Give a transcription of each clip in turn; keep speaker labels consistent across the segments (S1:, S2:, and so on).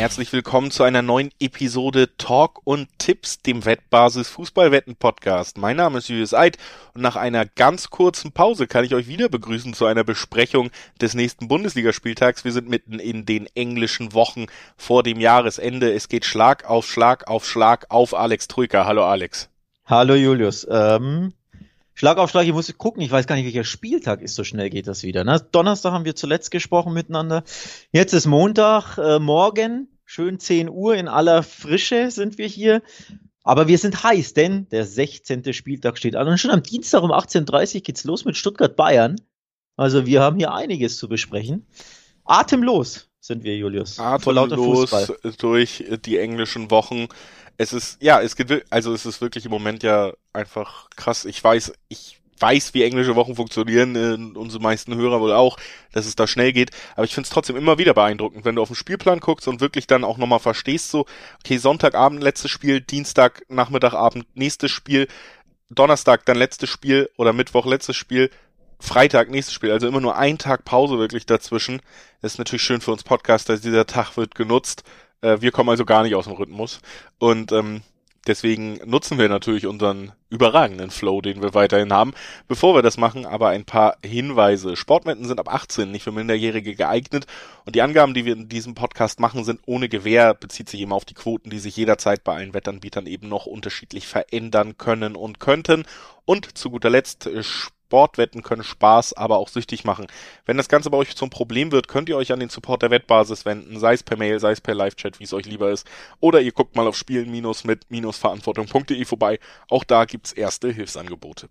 S1: Herzlich willkommen zu einer neuen Episode Talk und Tipps, dem Wettbasis Fußballwetten Podcast. Mein Name ist Julius Eid und nach einer ganz kurzen Pause kann ich euch wieder begrüßen zu einer Besprechung des nächsten Bundesligaspieltags. Wir sind mitten in den englischen Wochen vor dem Jahresende. Es geht Schlag auf Schlag auf Schlag auf Alex Troika. Hallo Alex.
S2: Hallo Julius. Ähm, Schlag auf Schlag, ich muss gucken, ich weiß gar nicht, welcher Spieltag ist, so schnell geht das wieder. Ne? Donnerstag haben wir zuletzt gesprochen miteinander. Jetzt ist Montag, äh, morgen, schön 10 Uhr in aller Frische sind wir hier. Aber wir sind heiß, denn der 16. Spieltag steht an. Und schon am Dienstag um 18.30 Uhr geht's los mit Stuttgart-Bayern. Also wir haben hier einiges zu besprechen. Atemlos sind wir, Julius.
S1: Atemlos durch die englischen Wochen es ist, ja, es geht, also es ist wirklich im Moment ja einfach krass. Ich weiß, ich weiß, wie englische Wochen funktionieren, äh, unsere meisten Hörer wohl auch, dass es da schnell geht. Aber ich finde es trotzdem immer wieder beeindruckend, wenn du auf den Spielplan guckst und wirklich dann auch nochmal verstehst, so, okay, Sonntagabend letztes Spiel, Dienstag, Nachmittagabend nächstes Spiel, Donnerstag dann letztes Spiel oder Mittwoch letztes Spiel, Freitag nächstes Spiel, also immer nur ein Tag Pause wirklich dazwischen. Das ist natürlich schön für uns Podcaster, dieser Tag wird genutzt äh, wir kommen also gar nicht aus dem Rhythmus. Und ähm, deswegen nutzen wir natürlich unseren überragenden Flow, den wir weiterhin haben. Bevor wir das machen, aber ein paar Hinweise. Sportwetten sind ab 18 nicht für Minderjährige geeignet und die Angaben, die wir in diesem Podcast machen, sind ohne Gewähr, bezieht sich immer auf die Quoten, die sich jederzeit bei allen Wettanbietern eben noch unterschiedlich verändern können und könnten. Und zu guter Letzt äh, Sportwetten können Spaß, aber auch süchtig machen. Wenn das Ganze bei euch zum Problem wird, könnt ihr euch an den Support der Wettbasis wenden, sei es per Mail, sei es per Live-Chat, wie es euch lieber ist. Oder ihr guckt mal auf spielen-mit-verantwortung.de vorbei. Auch da gibt's erste Hilfsangebote.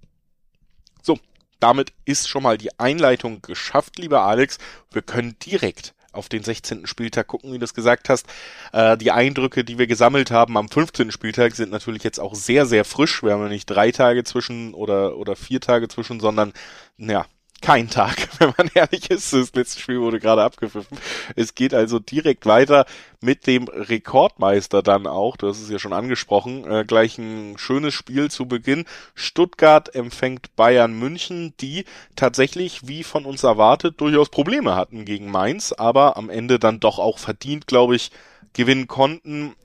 S1: So, damit ist schon mal die Einleitung geschafft, lieber Alex. Wir können direkt auf den 16. Spieltag gucken, wie du es gesagt hast. Äh, die Eindrücke, die wir gesammelt haben am 15. Spieltag, sind natürlich jetzt auch sehr, sehr frisch. Wir haben ja nicht drei Tage zwischen oder, oder vier Tage zwischen, sondern ja, kein Tag, wenn man ehrlich ist. Das letzte Spiel wurde gerade abgepfiffen. Es geht also direkt weiter mit dem Rekordmeister dann auch. Du hast es ja schon angesprochen. Äh, gleich ein schönes Spiel zu Beginn. Stuttgart empfängt Bayern München, die tatsächlich, wie von uns erwartet, durchaus Probleme hatten gegen Mainz, aber am Ende dann doch auch verdient, glaube ich, gewinnen konnten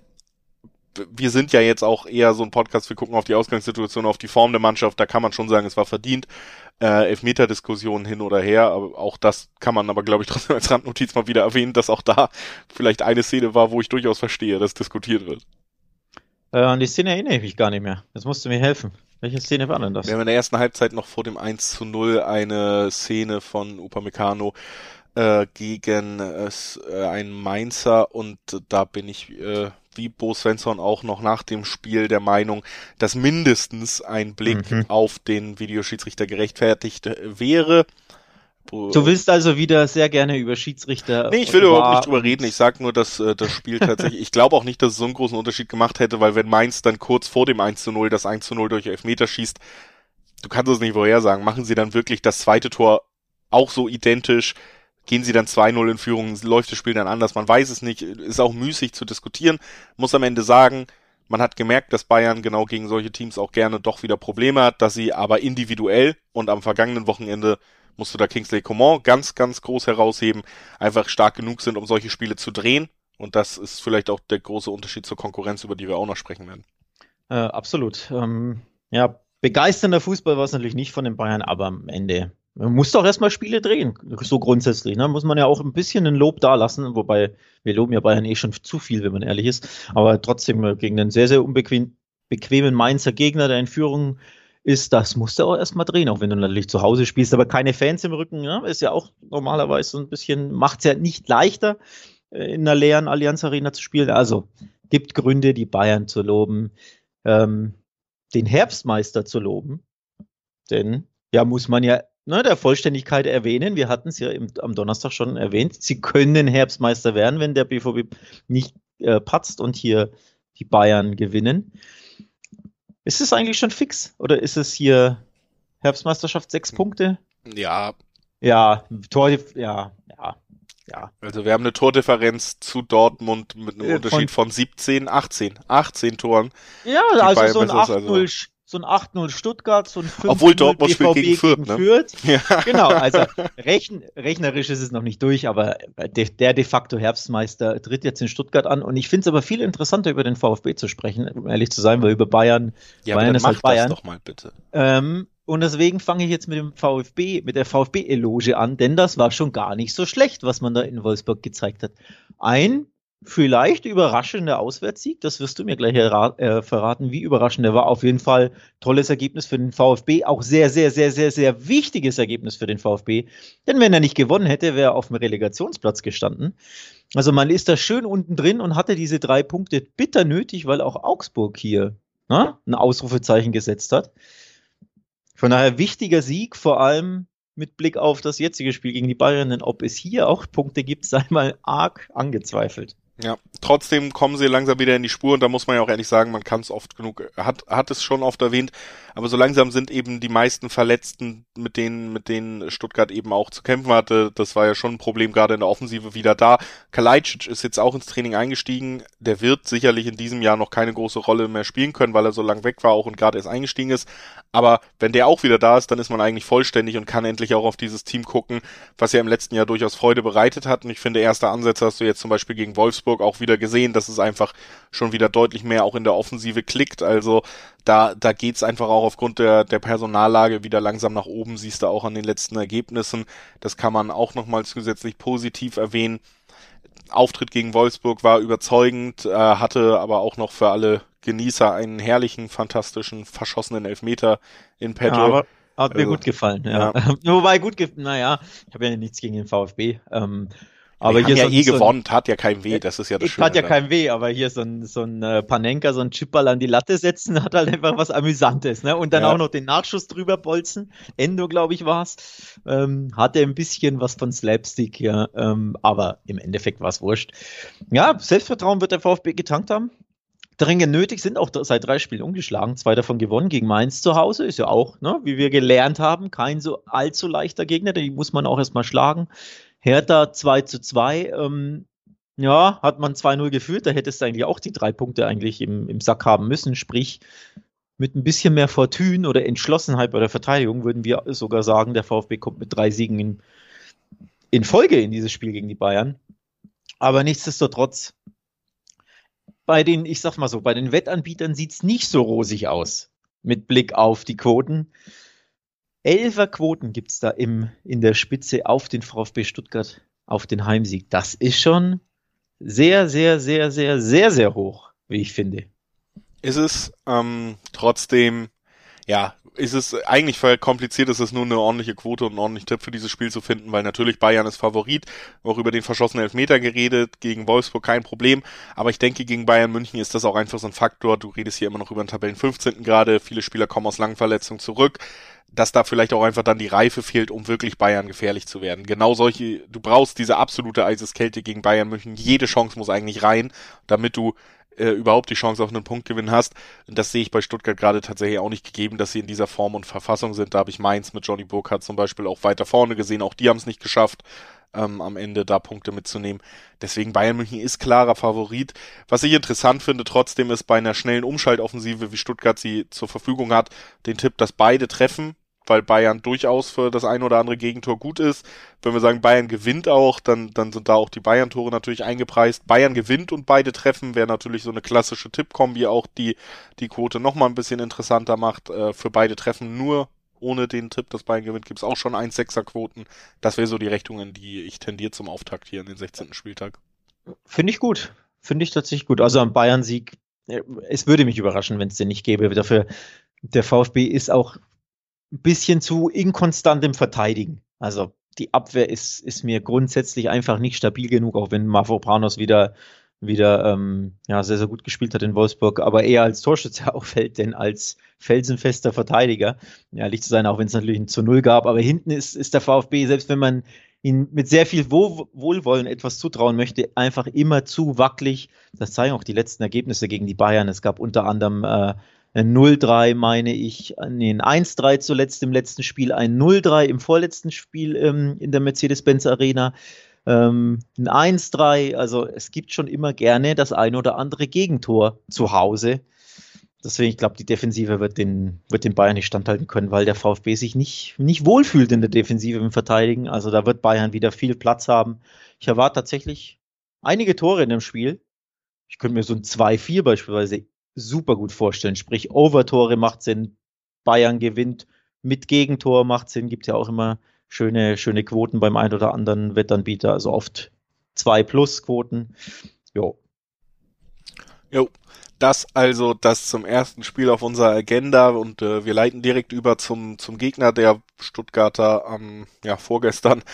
S1: wir sind ja jetzt auch eher so ein Podcast, wir gucken auf die Ausgangssituation, auf die Form der Mannschaft, da kann man schon sagen, es war verdient äh, Elfmeter-Diskussionen hin oder her, aber auch das kann man aber, glaube ich, trotzdem als Randnotiz mal wieder erwähnen, dass auch da vielleicht eine Szene war, wo ich durchaus verstehe, dass diskutiert wird.
S2: Äh, an die Szene erinnere ich mich gar nicht mehr. Jetzt musst du mir helfen. Welche Szene war denn das?
S1: Wir haben in der ersten Halbzeit noch vor dem 1 zu 0 eine Szene von Upamecano äh, gegen äh, einen Mainzer und da bin ich äh, wie Bo Svensson auch noch nach dem Spiel der Meinung, dass mindestens ein Blick mhm. auf den Videoschiedsrichter gerechtfertigt wäre.
S2: Du willst also wieder sehr gerne über Schiedsrichter.
S1: Nee, ich will überhaupt nicht drüber reden. Ich sag nur, dass äh, das Spiel tatsächlich, ich glaube auch nicht, dass es so einen großen Unterschied gemacht hätte, weil wenn Mainz dann kurz vor dem 1 zu 0 das 1 zu 0 durch Elfmeter schießt, du kannst es nicht vorhersagen, machen sie dann wirklich das zweite Tor auch so identisch, gehen sie dann 2-0 in Führung, läuft das Spiel dann anders, man weiß es nicht, ist auch müßig zu diskutieren, muss am Ende sagen, man hat gemerkt, dass Bayern genau gegen solche Teams auch gerne doch wieder Probleme hat, dass sie aber individuell und am vergangenen Wochenende musste da Kingsley Coman ganz, ganz groß herausheben, einfach stark genug sind, um solche Spiele zu drehen. Und das ist vielleicht auch der große Unterschied zur Konkurrenz, über die wir auch noch sprechen werden.
S2: Äh, absolut. Ähm, ja, begeisternder Fußball war es natürlich nicht von den Bayern, aber am Ende man muss doch erstmal Spiele drehen, so grundsätzlich. Ne? Muss man ja auch ein bisschen ein Lob dalassen, wobei wir loben ja Bayern eh schon zu viel, wenn man ehrlich ist. Aber trotzdem äh, gegen einen sehr, sehr unbequemen bequemen Mainzer Gegner, der in Führung ist, das musst du auch erstmal drehen, auch wenn du natürlich zu Hause spielst, aber keine Fans im Rücken, ja, ist ja auch normalerweise so ein bisschen, macht es ja nicht leichter, äh, in einer leeren Allianz Arena zu spielen. Also gibt Gründe, die Bayern zu loben, ähm, den Herbstmeister zu loben, denn ja, muss man ja ne, der Vollständigkeit erwähnen. Wir hatten es ja im, am Donnerstag schon erwähnt. Sie können Herbstmeister werden, wenn der BVB nicht äh, patzt und hier die Bayern gewinnen. Ist es eigentlich schon fix? Oder ist es hier Herbstmeisterschaft sechs hm. Punkte?
S1: Ja.
S2: Ja, Tor, ja, ja. Ja.
S1: Also wir haben eine Tordifferenz zu Dortmund mit einem äh, Unterschied von, von 17, 18, 18 Toren.
S2: Ja, also so ein 8-0 so ein 8-0 Stuttgart, so ein 5
S1: Obwohl Dortmund spielt gegen Fürth, gegen ne? Fürth.
S2: Ja. Genau, also rechn, rechnerisch ist es noch nicht durch, aber de, der de facto Herbstmeister tritt jetzt in Stuttgart an und ich finde es aber viel interessanter über den VfB zu sprechen, um ehrlich zu sein, weil über Bayern,
S1: ja,
S2: Bayern
S1: ist halt Bayern. Das doch mal bitte.
S2: Ähm, und deswegen fange ich jetzt mit dem VfB, mit der VfB-Eloge an, denn das war schon gar nicht so schlecht, was man da in Wolfsburg gezeigt hat. Ein vielleicht überraschender Auswärtssieg, das wirst du mir gleich äh, verraten, wie überraschend er war. Auf jeden Fall tolles Ergebnis für den VfB, auch sehr, sehr, sehr, sehr, sehr wichtiges Ergebnis für den VfB. Denn wenn er nicht gewonnen hätte, wäre er auf dem Relegationsplatz gestanden. Also man ist da schön unten drin und hatte diese drei Punkte bitter nötig, weil auch Augsburg hier na, ne, ein Ausrufezeichen gesetzt hat. Von daher wichtiger Sieg, vor allem mit Blick auf das jetzige Spiel gegen die Bayern, denn ob es hier auch Punkte gibt, sei mal arg angezweifelt.
S1: Ja, trotzdem kommen sie langsam wieder in die Spur und da muss man ja auch ehrlich sagen, man kann es oft genug, hat, hat es schon oft erwähnt, aber so langsam sind eben die meisten Verletzten, mit denen, mit denen Stuttgart eben auch zu kämpfen hatte, das war ja schon ein Problem gerade in der Offensive wieder da. Kalajdzic ist jetzt auch ins Training eingestiegen, der wird sicherlich in diesem Jahr noch keine große Rolle mehr spielen können, weil er so lang weg war auch und gerade erst eingestiegen ist, aber wenn der auch wieder da ist, dann ist man eigentlich vollständig und kann endlich auch auf dieses Team gucken, was ja im letzten Jahr durchaus Freude bereitet hat und ich finde, erste Ansätze hast du jetzt zum Beispiel gegen Wolfsburg Wolfsburg auch wieder gesehen, dass es einfach schon wieder deutlich mehr auch in der Offensive klickt. Also da, da geht's einfach auch aufgrund der, der Personallage wieder langsam nach oben, siehst du auch an den letzten Ergebnissen. Das kann man auch nochmal zusätzlich positiv erwähnen. Auftritt gegen Wolfsburg war überzeugend, äh, hatte aber auch noch für alle Genießer einen herrlichen, fantastischen, verschossenen Elfmeter in petto. Ja, aber
S2: hat mir also, gut gefallen, ja. ja. Wobei gut, naja, ich habe ja nichts gegen den VfB. Ähm, aber
S1: hier ja so, eh so gewonnen, tat ja kein weh, das ist ja das
S2: Schöne. Tat ja kein weh, aber hier so ein, so ein äh, Panenka, so ein Chipball an die Latte setzen, hat halt einfach was Amüsantes, ne? Und dann ja. auch noch den Nachschuss drüber bolzen. Endo, glaube ich, war's. Ähm, hatte ein bisschen was von Slapstick, ja. Ähm, aber im Endeffekt war es wurscht. Ja, Selbstvertrauen wird der VfB getankt haben. Dringend nötig sind auch seit drei Spielen umgeschlagen, zwei davon gewonnen gegen Mainz zu Hause, ist ja auch, ne, wie wir gelernt haben, kein so allzu leichter Gegner, den muss man auch erstmal schlagen. Hertha 2 zu 2. Ähm, ja, hat man 2-0 geführt, da hättest du eigentlich auch die drei Punkte eigentlich im, im Sack haben müssen. Sprich, mit ein bisschen mehr Fortune oder Entschlossenheit bei der Verteidigung würden wir sogar sagen, der VfB kommt mit drei Siegen in, in Folge in dieses Spiel gegen die Bayern. Aber nichtsdestotrotz, bei den, ich sag mal so, bei den Wettanbietern sieht es nicht so rosig aus mit Blick auf die Quoten. Elfer Quoten gibt es da im, in der Spitze auf den VfB Stuttgart, auf den Heimsieg. Das ist schon sehr, sehr, sehr, sehr, sehr, sehr hoch, wie ich finde.
S1: Ist es ähm, trotzdem, ja, ist es eigentlich kompliziert, ist es nur eine ordentliche Quote und einen ordentlichen Tipp für dieses Spiel zu finden, weil natürlich Bayern ist Favorit, auch über den verschossenen Elfmeter geredet, gegen Wolfsburg kein Problem, aber ich denke, gegen Bayern München ist das auch einfach so ein Faktor, du redest hier immer noch über den Tabellen 15. gerade, viele Spieler kommen aus Langverletzungen zurück, dass da vielleicht auch einfach dann die Reife fehlt, um wirklich Bayern gefährlich zu werden. Genau solche, du brauchst diese absolute Eiseskälte gegen Bayern München. Jede Chance muss eigentlich rein, damit du äh, überhaupt die Chance auf einen Punktgewinn hast. Und das sehe ich bei Stuttgart gerade tatsächlich auch nicht gegeben, dass sie in dieser Form und Verfassung sind. Da habe ich Mainz mit Johnny Burkhardt zum Beispiel auch weiter vorne gesehen. Auch die haben es nicht geschafft, ähm, am Ende da Punkte mitzunehmen. Deswegen Bayern München ist klarer Favorit. Was ich interessant finde trotzdem ist bei einer schnellen Umschaltoffensive, wie Stuttgart sie zur Verfügung hat, den Tipp, dass beide treffen weil Bayern durchaus für das ein oder andere Gegentor gut ist. Wenn wir sagen, Bayern gewinnt auch, dann, dann sind da auch die Bayern-Tore natürlich eingepreist. Bayern gewinnt und beide treffen, wäre natürlich so eine klassische Tippkombi auch, die die Quote nochmal ein bisschen interessanter macht. Äh, für beide Treffen nur ohne den Tipp, dass Bayern gewinnt, gibt's auch schon 1-6er-Quoten. Das wäre so die Richtungen, die ich tendiere zum Auftakt hier in den 16. Spieltag.
S2: Finde ich gut. Finde ich tatsächlich gut. Also am Bayern-Sieg, äh, es würde mich überraschen, wenn es den nicht gäbe. Dafür, der VfB ist auch ein bisschen zu inkonstant im Verteidigen. Also die Abwehr ist, ist mir grundsätzlich einfach nicht stabil genug, auch wenn Mavropanos wieder, wieder ähm, ja, sehr, sehr gut gespielt hat in Wolfsburg, aber eher als Torschütze auffällt, denn als felsenfester Verteidiger. Ehrlich zu sein, auch wenn es natürlich ein zu Null gab, aber hinten ist, ist der VfB, selbst wenn man ihn mit sehr viel Wohlwollen etwas zutrauen möchte, einfach immer zu wackelig. Das zeigen auch die letzten Ergebnisse gegen die Bayern. Es gab unter anderem äh, ein 0-3 meine ich, nee, ein 1-3 zuletzt im letzten Spiel, ein 0-3 im vorletzten Spiel ähm, in der Mercedes-Benz Arena, ähm, ein 1-3, also es gibt schon immer gerne das ein oder andere Gegentor zu Hause. Deswegen, ich glaube, die Defensive wird den, wird den Bayern nicht standhalten können, weil der VfB sich nicht, nicht wohlfühlt in der Defensive im Verteidigen. Also da wird Bayern wieder viel Platz haben. Ich erwarte tatsächlich einige Tore in dem Spiel. Ich könnte mir so ein 2-4 beispielsweise super gut vorstellen. Sprich, Overtore macht Sinn, Bayern gewinnt, mit Gegentor macht Sinn, gibt ja auch immer schöne, schöne Quoten beim einen oder anderen Wettanbieter, also oft 2 Plus Quoten. Jo.
S1: Jo, das also das zum ersten Spiel auf unserer Agenda und äh, wir leiten direkt über zum zum Gegner der Stuttgarter am ja vorgestern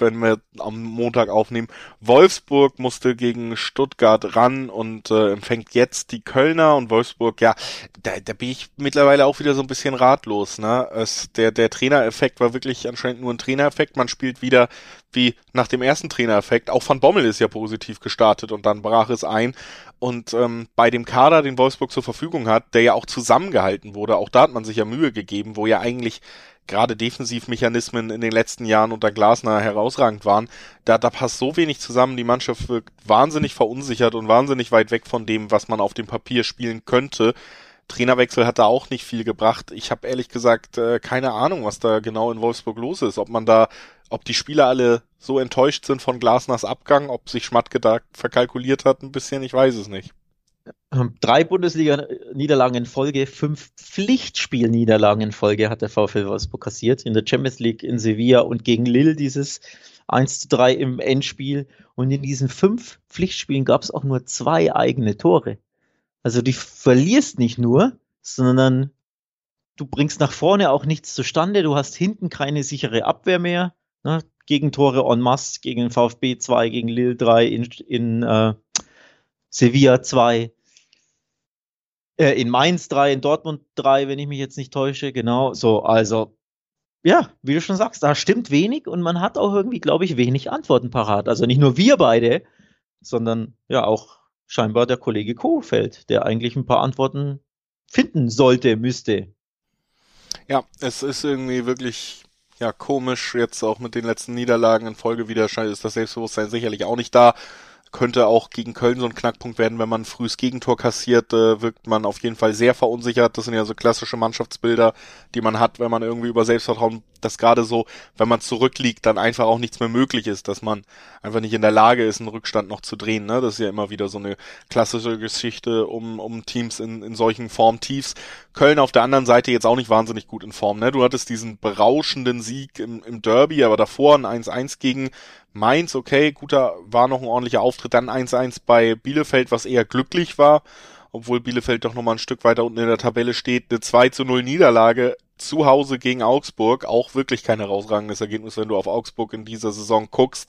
S1: wenn wir am Montag aufnehmen. Wolfsburg musste gegen Stuttgart ran und äh, empfängt jetzt die Kölner und Wolfsburg, ja, da, da bin ich mittlerweile auch wieder so ein bisschen ratlos. Ne? Es, der, der Trainereffekt war wirklich anscheinend nur ein Trainereffekt. Man spielt wieder wie nach dem ersten Trainereffekt. Auch Van Bommel ist ja positiv gestartet und dann brach es ein. Und ähm, bei dem Kader, den Wolfsburg zur Verfügung hat, der ja auch zusammengehalten wurde, auch da hat man sich ja Mühe gegeben, wo ja eigentlich gerade Defensivmechanismen in den letzten Jahren unter Glasner herausragend waren, da, da passt so wenig zusammen, die Mannschaft wirkt wahnsinnig verunsichert und wahnsinnig weit weg von dem, was man auf dem Papier spielen könnte. Trainerwechsel hat da auch nicht viel gebracht. Ich habe ehrlich gesagt äh, keine Ahnung, was da genau in Wolfsburg los ist. Ob man da, ob die Spieler alle so enttäuscht sind von Glasners Abgang, ob sich Schmatke da verkalkuliert hat ein bisschen, ich weiß es nicht.
S2: Ähm, drei Bundesliga-Niederlagen in Folge, fünf Pflichtspiel-Niederlagen in Folge hat der VfL Wolfsburg kassiert. In der Champions League in Sevilla und gegen Lille dieses 1 zu 3 im Endspiel. Und in diesen fünf Pflichtspielen gab es auch nur zwei eigene Tore. Also du verlierst nicht nur, sondern du bringst nach vorne auch nichts zustande. Du hast hinten keine sichere Abwehr mehr. Ne? Gegentore en masse gegen VfB 2, gegen Lille 3, in, in äh, Sevilla 2 äh, in Mainz 3, in Dortmund 3, wenn ich mich jetzt nicht täusche, genau. So, also, ja, wie du schon sagst, da stimmt wenig und man hat auch irgendwie, glaube ich, wenig Antworten parat. Also nicht nur wir beide, sondern ja auch scheinbar der Kollege Kohfeldt, der eigentlich ein paar Antworten finden sollte, müsste.
S1: Ja, es ist irgendwie wirklich ja komisch jetzt auch mit den letzten Niederlagen in Folge wieder scheint ist das Selbstbewusstsein sicherlich auch nicht da könnte auch gegen Köln so ein Knackpunkt werden, wenn man ein frühes Gegentor kassiert, äh, wirkt man auf jeden Fall sehr verunsichert. Das sind ja so klassische Mannschaftsbilder, die man hat, wenn man irgendwie über Selbstvertrauen, dass gerade so, wenn man zurückliegt, dann einfach auch nichts mehr möglich ist, dass man einfach nicht in der Lage ist, einen Rückstand noch zu drehen. Ne? Das ist ja immer wieder so eine klassische Geschichte um, um Teams in, in solchen Formtiefs. Köln auf der anderen Seite jetzt auch nicht wahnsinnig gut in Form. Ne? Du hattest diesen berauschenden Sieg im, im Derby, aber davor ein 1-1 gegen Mainz, okay, guter, war noch ein ordentlicher Auftritt. Dann 1-1 bei Bielefeld, was eher glücklich war, obwohl Bielefeld doch nochmal ein Stück weiter unten in der Tabelle steht. Eine 2 0 Niederlage zu Hause gegen Augsburg, auch wirklich kein herausragendes Ergebnis, wenn du auf Augsburg in dieser Saison guckst.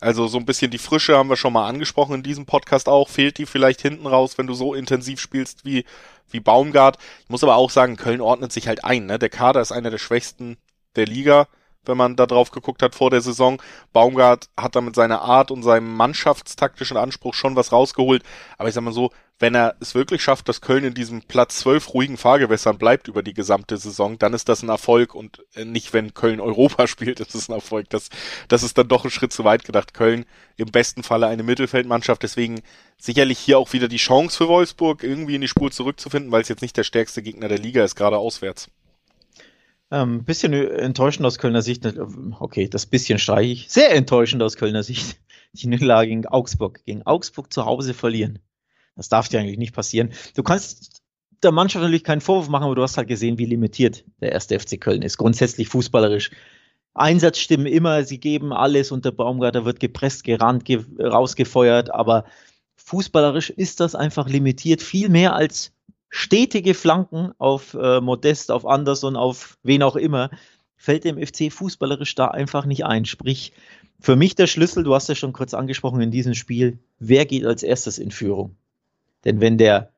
S1: Also so ein bisschen die Frische haben wir schon mal angesprochen in diesem Podcast auch. Fehlt die vielleicht hinten raus, wenn du so intensiv spielst wie, wie Baumgart. Ich muss aber auch sagen, Köln ordnet sich halt ein. Ne? Der Kader ist einer der schwächsten der Liga wenn man da drauf geguckt hat vor der Saison. Baumgart hat da mit seiner Art und seinem mannschaftstaktischen Anspruch schon was rausgeholt. Aber ich sag mal so, wenn er es wirklich schafft, dass Köln in diesem Platz zwölf ruhigen Fahrgewässern bleibt über die gesamte Saison, dann ist das ein Erfolg und äh, nicht, wenn Köln Europa spielt, ist es ein Erfolg. Das, das ist dann doch ein Schritt zu weit gedacht. Köln im besten Falle eine Mittelfeldmannschaft, deswegen sicherlich hier auch wieder die Chance für Wolfsburg, irgendwie in die Spur zurückzufinden, weil es jetzt nicht der stärkste Gegner der Liga ist, gerade auswärts.
S2: Ähm, bisschen enttäuschend aus Kölner Sicht. Okay, das bisschen streiche ich. Sehr enttäuschend aus Kölner Sicht. Die Niederlage gegen Augsburg. Gegen Augsburg zu Hause verlieren. Das darf dir eigentlich nicht passieren. Du kannst der Mannschaft natürlich keinen Vorwurf machen, aber du hast halt gesehen, wie limitiert der erste FC Köln ist. Grundsätzlich fußballerisch. Einsatzstimmen immer, sie geben alles und der Baumgarter wird gepresst, gerannt, ge rausgefeuert, aber fußballerisch ist das einfach limitiert. Viel mehr als stetige Flanken auf äh, Modest, auf Anderson, auf wen auch immer, fällt dem FC fußballerisch da einfach nicht ein. Sprich, für mich der Schlüssel, du hast ja schon kurz angesprochen in diesem Spiel, wer geht als erstes in Führung? Denn wenn der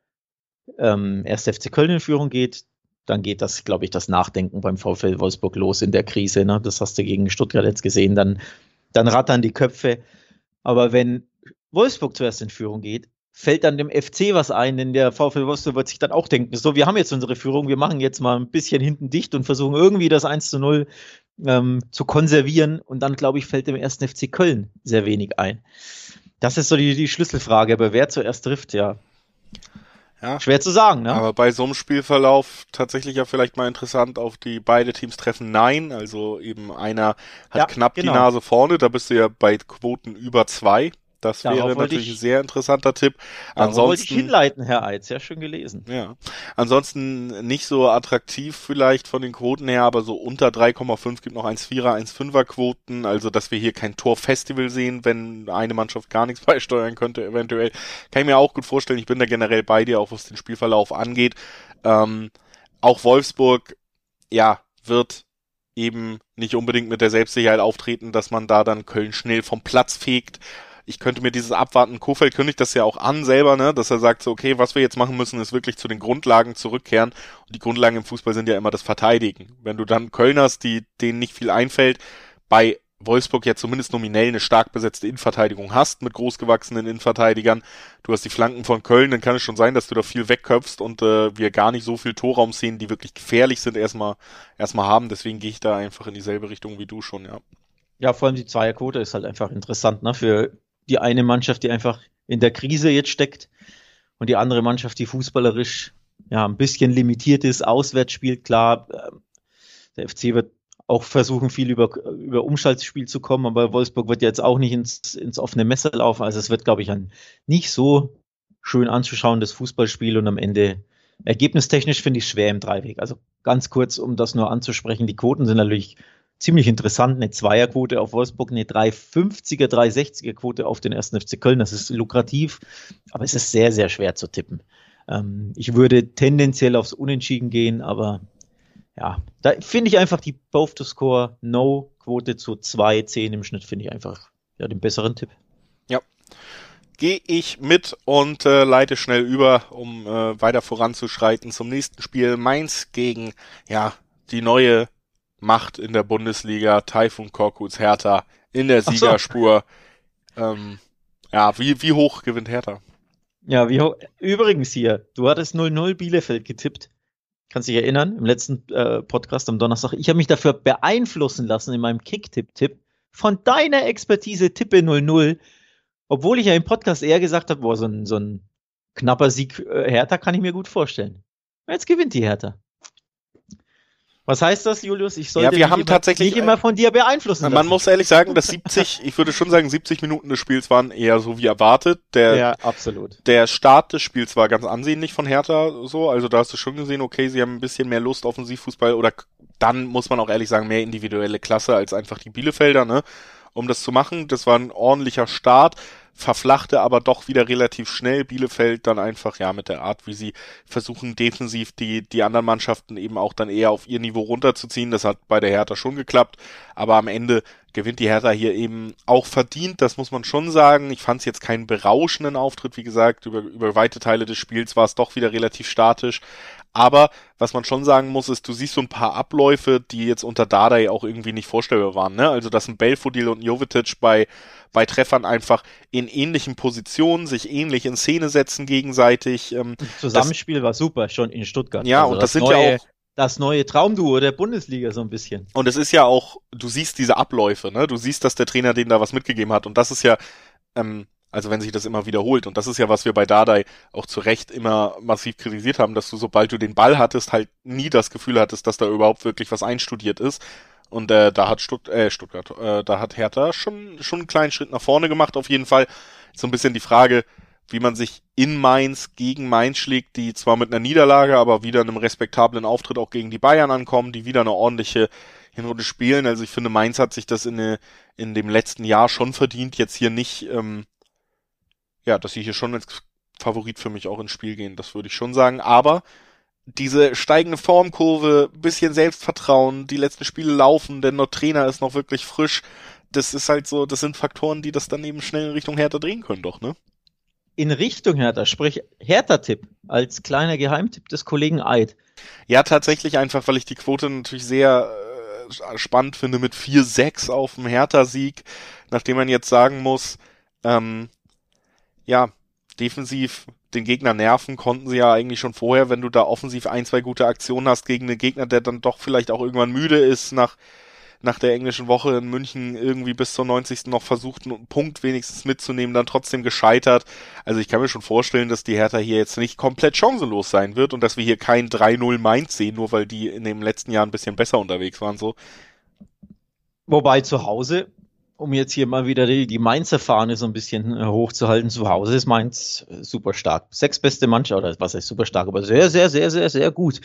S2: ähm, 1. FC Köln in Führung geht, dann geht das, glaube ich, das Nachdenken beim VfL Wolfsburg los in der Krise. Ne? Das hast du gegen Stuttgart jetzt gesehen. Dann, dann rattern die Köpfe. Aber wenn Wolfsburg zuerst in Führung geht, fällt dann dem FC was ein, denn der VfL Wolfsburg wird sich dann auch denken, so, wir haben jetzt unsere Führung, wir machen jetzt mal ein bisschen hinten dicht und versuchen irgendwie das 1 zu 0 ähm, zu konservieren und dann, glaube ich, fällt dem ersten FC Köln sehr wenig ein. Das ist so die, die Schlüsselfrage, aber wer zuerst trifft, ja. Ja. Schwer zu sagen, ne?
S1: Aber bei so einem Spielverlauf tatsächlich ja vielleicht mal interessant auf die beide Teams treffen Nein. Also eben einer hat ja, knapp genau. die Nase vorne, da bist du ja bei Quoten über zwei. Das Darauf wäre natürlich ich, ein sehr interessanter Tipp.
S2: Ansonsten wollte ich hinleiten, Herr Eid. Sehr schön gelesen.
S1: Ja. Ansonsten nicht so attraktiv vielleicht von den Quoten her, aber so unter 3,5 gibt noch 1,4er, 1,5er Quoten. Also, dass wir hier kein Torfestival sehen, wenn eine Mannschaft gar nichts beisteuern könnte, eventuell. Kann ich mir auch gut vorstellen. Ich bin da generell bei dir, auch was den Spielverlauf angeht. Ähm, auch Wolfsburg, ja, wird eben nicht unbedingt mit der Selbstsicherheit auftreten, dass man da dann Köln schnell vom Platz fegt ich könnte mir dieses Abwarten, Kofeld kündigt das ja auch an selber, ne, dass er sagt so, okay, was wir jetzt machen müssen, ist wirklich zu den Grundlagen zurückkehren. Und die Grundlagen im Fußball sind ja immer das Verteidigen. Wenn du dann Köln hast, die, denen nicht viel einfällt, bei Wolfsburg ja zumindest nominell eine stark besetzte Innenverteidigung hast mit großgewachsenen Innenverteidigern. Du hast die Flanken von Köln, dann kann es schon sein, dass du da viel wegköpfst und äh, wir gar nicht so viel Torraum sehen, die wirklich gefährlich sind, erstmal erstmal haben. Deswegen gehe ich da einfach in dieselbe Richtung wie du schon, ja.
S2: Ja, vor allem die Zweierquote ist halt einfach interessant, ne? Für die eine Mannschaft, die einfach in der Krise jetzt steckt und die andere Mannschaft, die fußballerisch ja ein bisschen limitiert ist, auswärts spielt, klar. Ähm, der FC wird auch versuchen, viel über, über Umschaltspiel zu kommen, aber Wolfsburg wird jetzt auch nicht ins, ins offene Messer laufen. Also es wird, glaube ich, ein nicht so schön anzuschauendes Fußballspiel und am Ende ergebnistechnisch finde ich schwer im Dreiweg. Also ganz kurz, um das nur anzusprechen, die Quoten sind natürlich ziemlich interessant. Eine Zweierquote auf Wolfsburg, eine 350er, 360er Quote auf den ersten FC Köln. Das ist lukrativ, aber es ist sehr, sehr schwer zu tippen. Ähm, ich würde tendenziell aufs Unentschieden gehen, aber ja, da finde ich einfach die Both to Score No Quote zu 2,10 im Schnitt finde ich einfach ja den besseren Tipp.
S1: Ja. Gehe ich mit und äh, leite schnell über, um äh, weiter voranzuschreiten zum nächsten Spiel. Mainz gegen ja die neue Macht in der Bundesliga, Taifun Korkuts Hertha in der Siegerspur. So. Ähm, ja, wie, wie hoch gewinnt Hertha?
S2: Ja, wie hoch? Übrigens hier, du hattest 0-0 Bielefeld getippt. Kannst dich erinnern, im letzten äh, Podcast am Donnerstag. Ich habe mich dafür beeinflussen lassen in meinem Kick-Tipp-Tipp von deiner Expertise Tippe 0-0. Obwohl ich ja im Podcast eher gesagt habe, boah, so ein, so ein knapper Sieg äh, Hertha kann ich mir gut vorstellen. Jetzt gewinnt die Hertha. Was heißt das, Julius? Ich sollte
S1: ja, wir haben immer, tatsächlich
S2: nicht immer von dir beeinflussen
S1: lassen. Man muss ehrlich sagen, dass 70, ich würde schon sagen, 70 Minuten des Spiels waren eher so wie erwartet. Der,
S2: ja, absolut.
S1: Der Start des Spiels war ganz ansehnlich von Hertha so. Also da hast du schon gesehen, okay, sie haben ein bisschen mehr Lust Offensivfußball oder dann muss man auch ehrlich sagen, mehr individuelle Klasse als einfach die Bielefelder, ne? Um das zu machen. Das war ein ordentlicher Start verflachte aber doch wieder relativ schnell. Bielefeld dann einfach, ja, mit der Art, wie sie versuchen, defensiv die, die anderen Mannschaften eben auch dann eher auf ihr Niveau runterzuziehen. Das hat bei der Hertha schon geklappt. Aber am Ende gewinnt die Hertha hier eben auch verdient, das muss man schon sagen. Ich fand es jetzt keinen berauschenden Auftritt, wie gesagt, über, über weite Teile des Spiels war es doch wieder relativ statisch. Aber was man schon sagen muss, ist, du siehst so ein paar Abläufe, die jetzt unter Dardai auch irgendwie nicht vorstellbar waren. Ne? Also, dass ein Belfodil und ein Jovetic bei, bei Treffern einfach in ähnlichen Positionen sich ähnlich in Szene setzen gegenseitig. Ähm,
S2: das Zusammenspiel das, war super, schon in Stuttgart.
S1: Ja, also und das, das sind neue, ja auch
S2: das neue Traumduo der Bundesliga so ein bisschen.
S1: Und es ist ja auch, du siehst diese Abläufe, ne? Du siehst, dass der Trainer denen da was mitgegeben hat. Und das ist ja, ähm, also wenn sich das immer wiederholt. Und das ist ja, was wir bei Dardai auch zu Recht immer massiv kritisiert haben, dass du, sobald du den Ball hattest, halt nie das Gefühl hattest, dass da überhaupt wirklich was einstudiert ist. Und äh, da hat Stutt äh, Stuttgart, äh, da hat Hertha schon, schon einen kleinen Schritt nach vorne gemacht, auf jeden Fall. So ein bisschen die Frage, wie man sich in Mainz gegen Mainz schlägt, die zwar mit einer Niederlage, aber wieder einem respektablen Auftritt auch gegen die Bayern ankommen, die wieder eine ordentliche Hinrunde spielen. Also ich finde, Mainz hat sich das in, eine, in dem letzten Jahr schon verdient, jetzt hier nicht, ähm, ja, dass sie hier schon als Favorit für mich auch ins Spiel gehen, das würde ich schon sagen. Aber diese steigende Formkurve, bisschen Selbstvertrauen, die letzten Spiele laufen, denn der Trainer ist noch wirklich frisch. Das ist halt so, das sind Faktoren, die das dann eben schnell in Richtung Hertha drehen können, doch, ne?
S2: in Richtung Hertha, sprich Hertha-Tipp als kleiner Geheimtipp des Kollegen Eid.
S1: Ja, tatsächlich einfach, weil ich die Quote natürlich sehr äh, spannend finde mit 4-6 auf dem Hertha-Sieg, nachdem man jetzt sagen muss, ähm, ja, defensiv den Gegner nerven konnten sie ja eigentlich schon vorher, wenn du da offensiv ein, zwei gute Aktionen hast gegen einen Gegner, der dann doch vielleicht auch irgendwann müde ist nach nach der englischen Woche in München irgendwie bis zur 90. noch versucht, einen Punkt wenigstens mitzunehmen, dann trotzdem gescheitert. Also ich kann mir schon vorstellen, dass die Hertha hier jetzt nicht komplett chancenlos sein wird und dass wir hier kein 3-0 Mainz sehen, nur weil die in dem letzten Jahr ein bisschen besser unterwegs waren, so.
S2: Wobei zu Hause um jetzt hier mal wieder die, die Mainzer Fahne so ein bisschen äh, hochzuhalten, zu Hause ist Mainz äh, super stark. Sechs beste Mannschaft, oder was heißt super stark, aber sehr, sehr, sehr, sehr, sehr gut.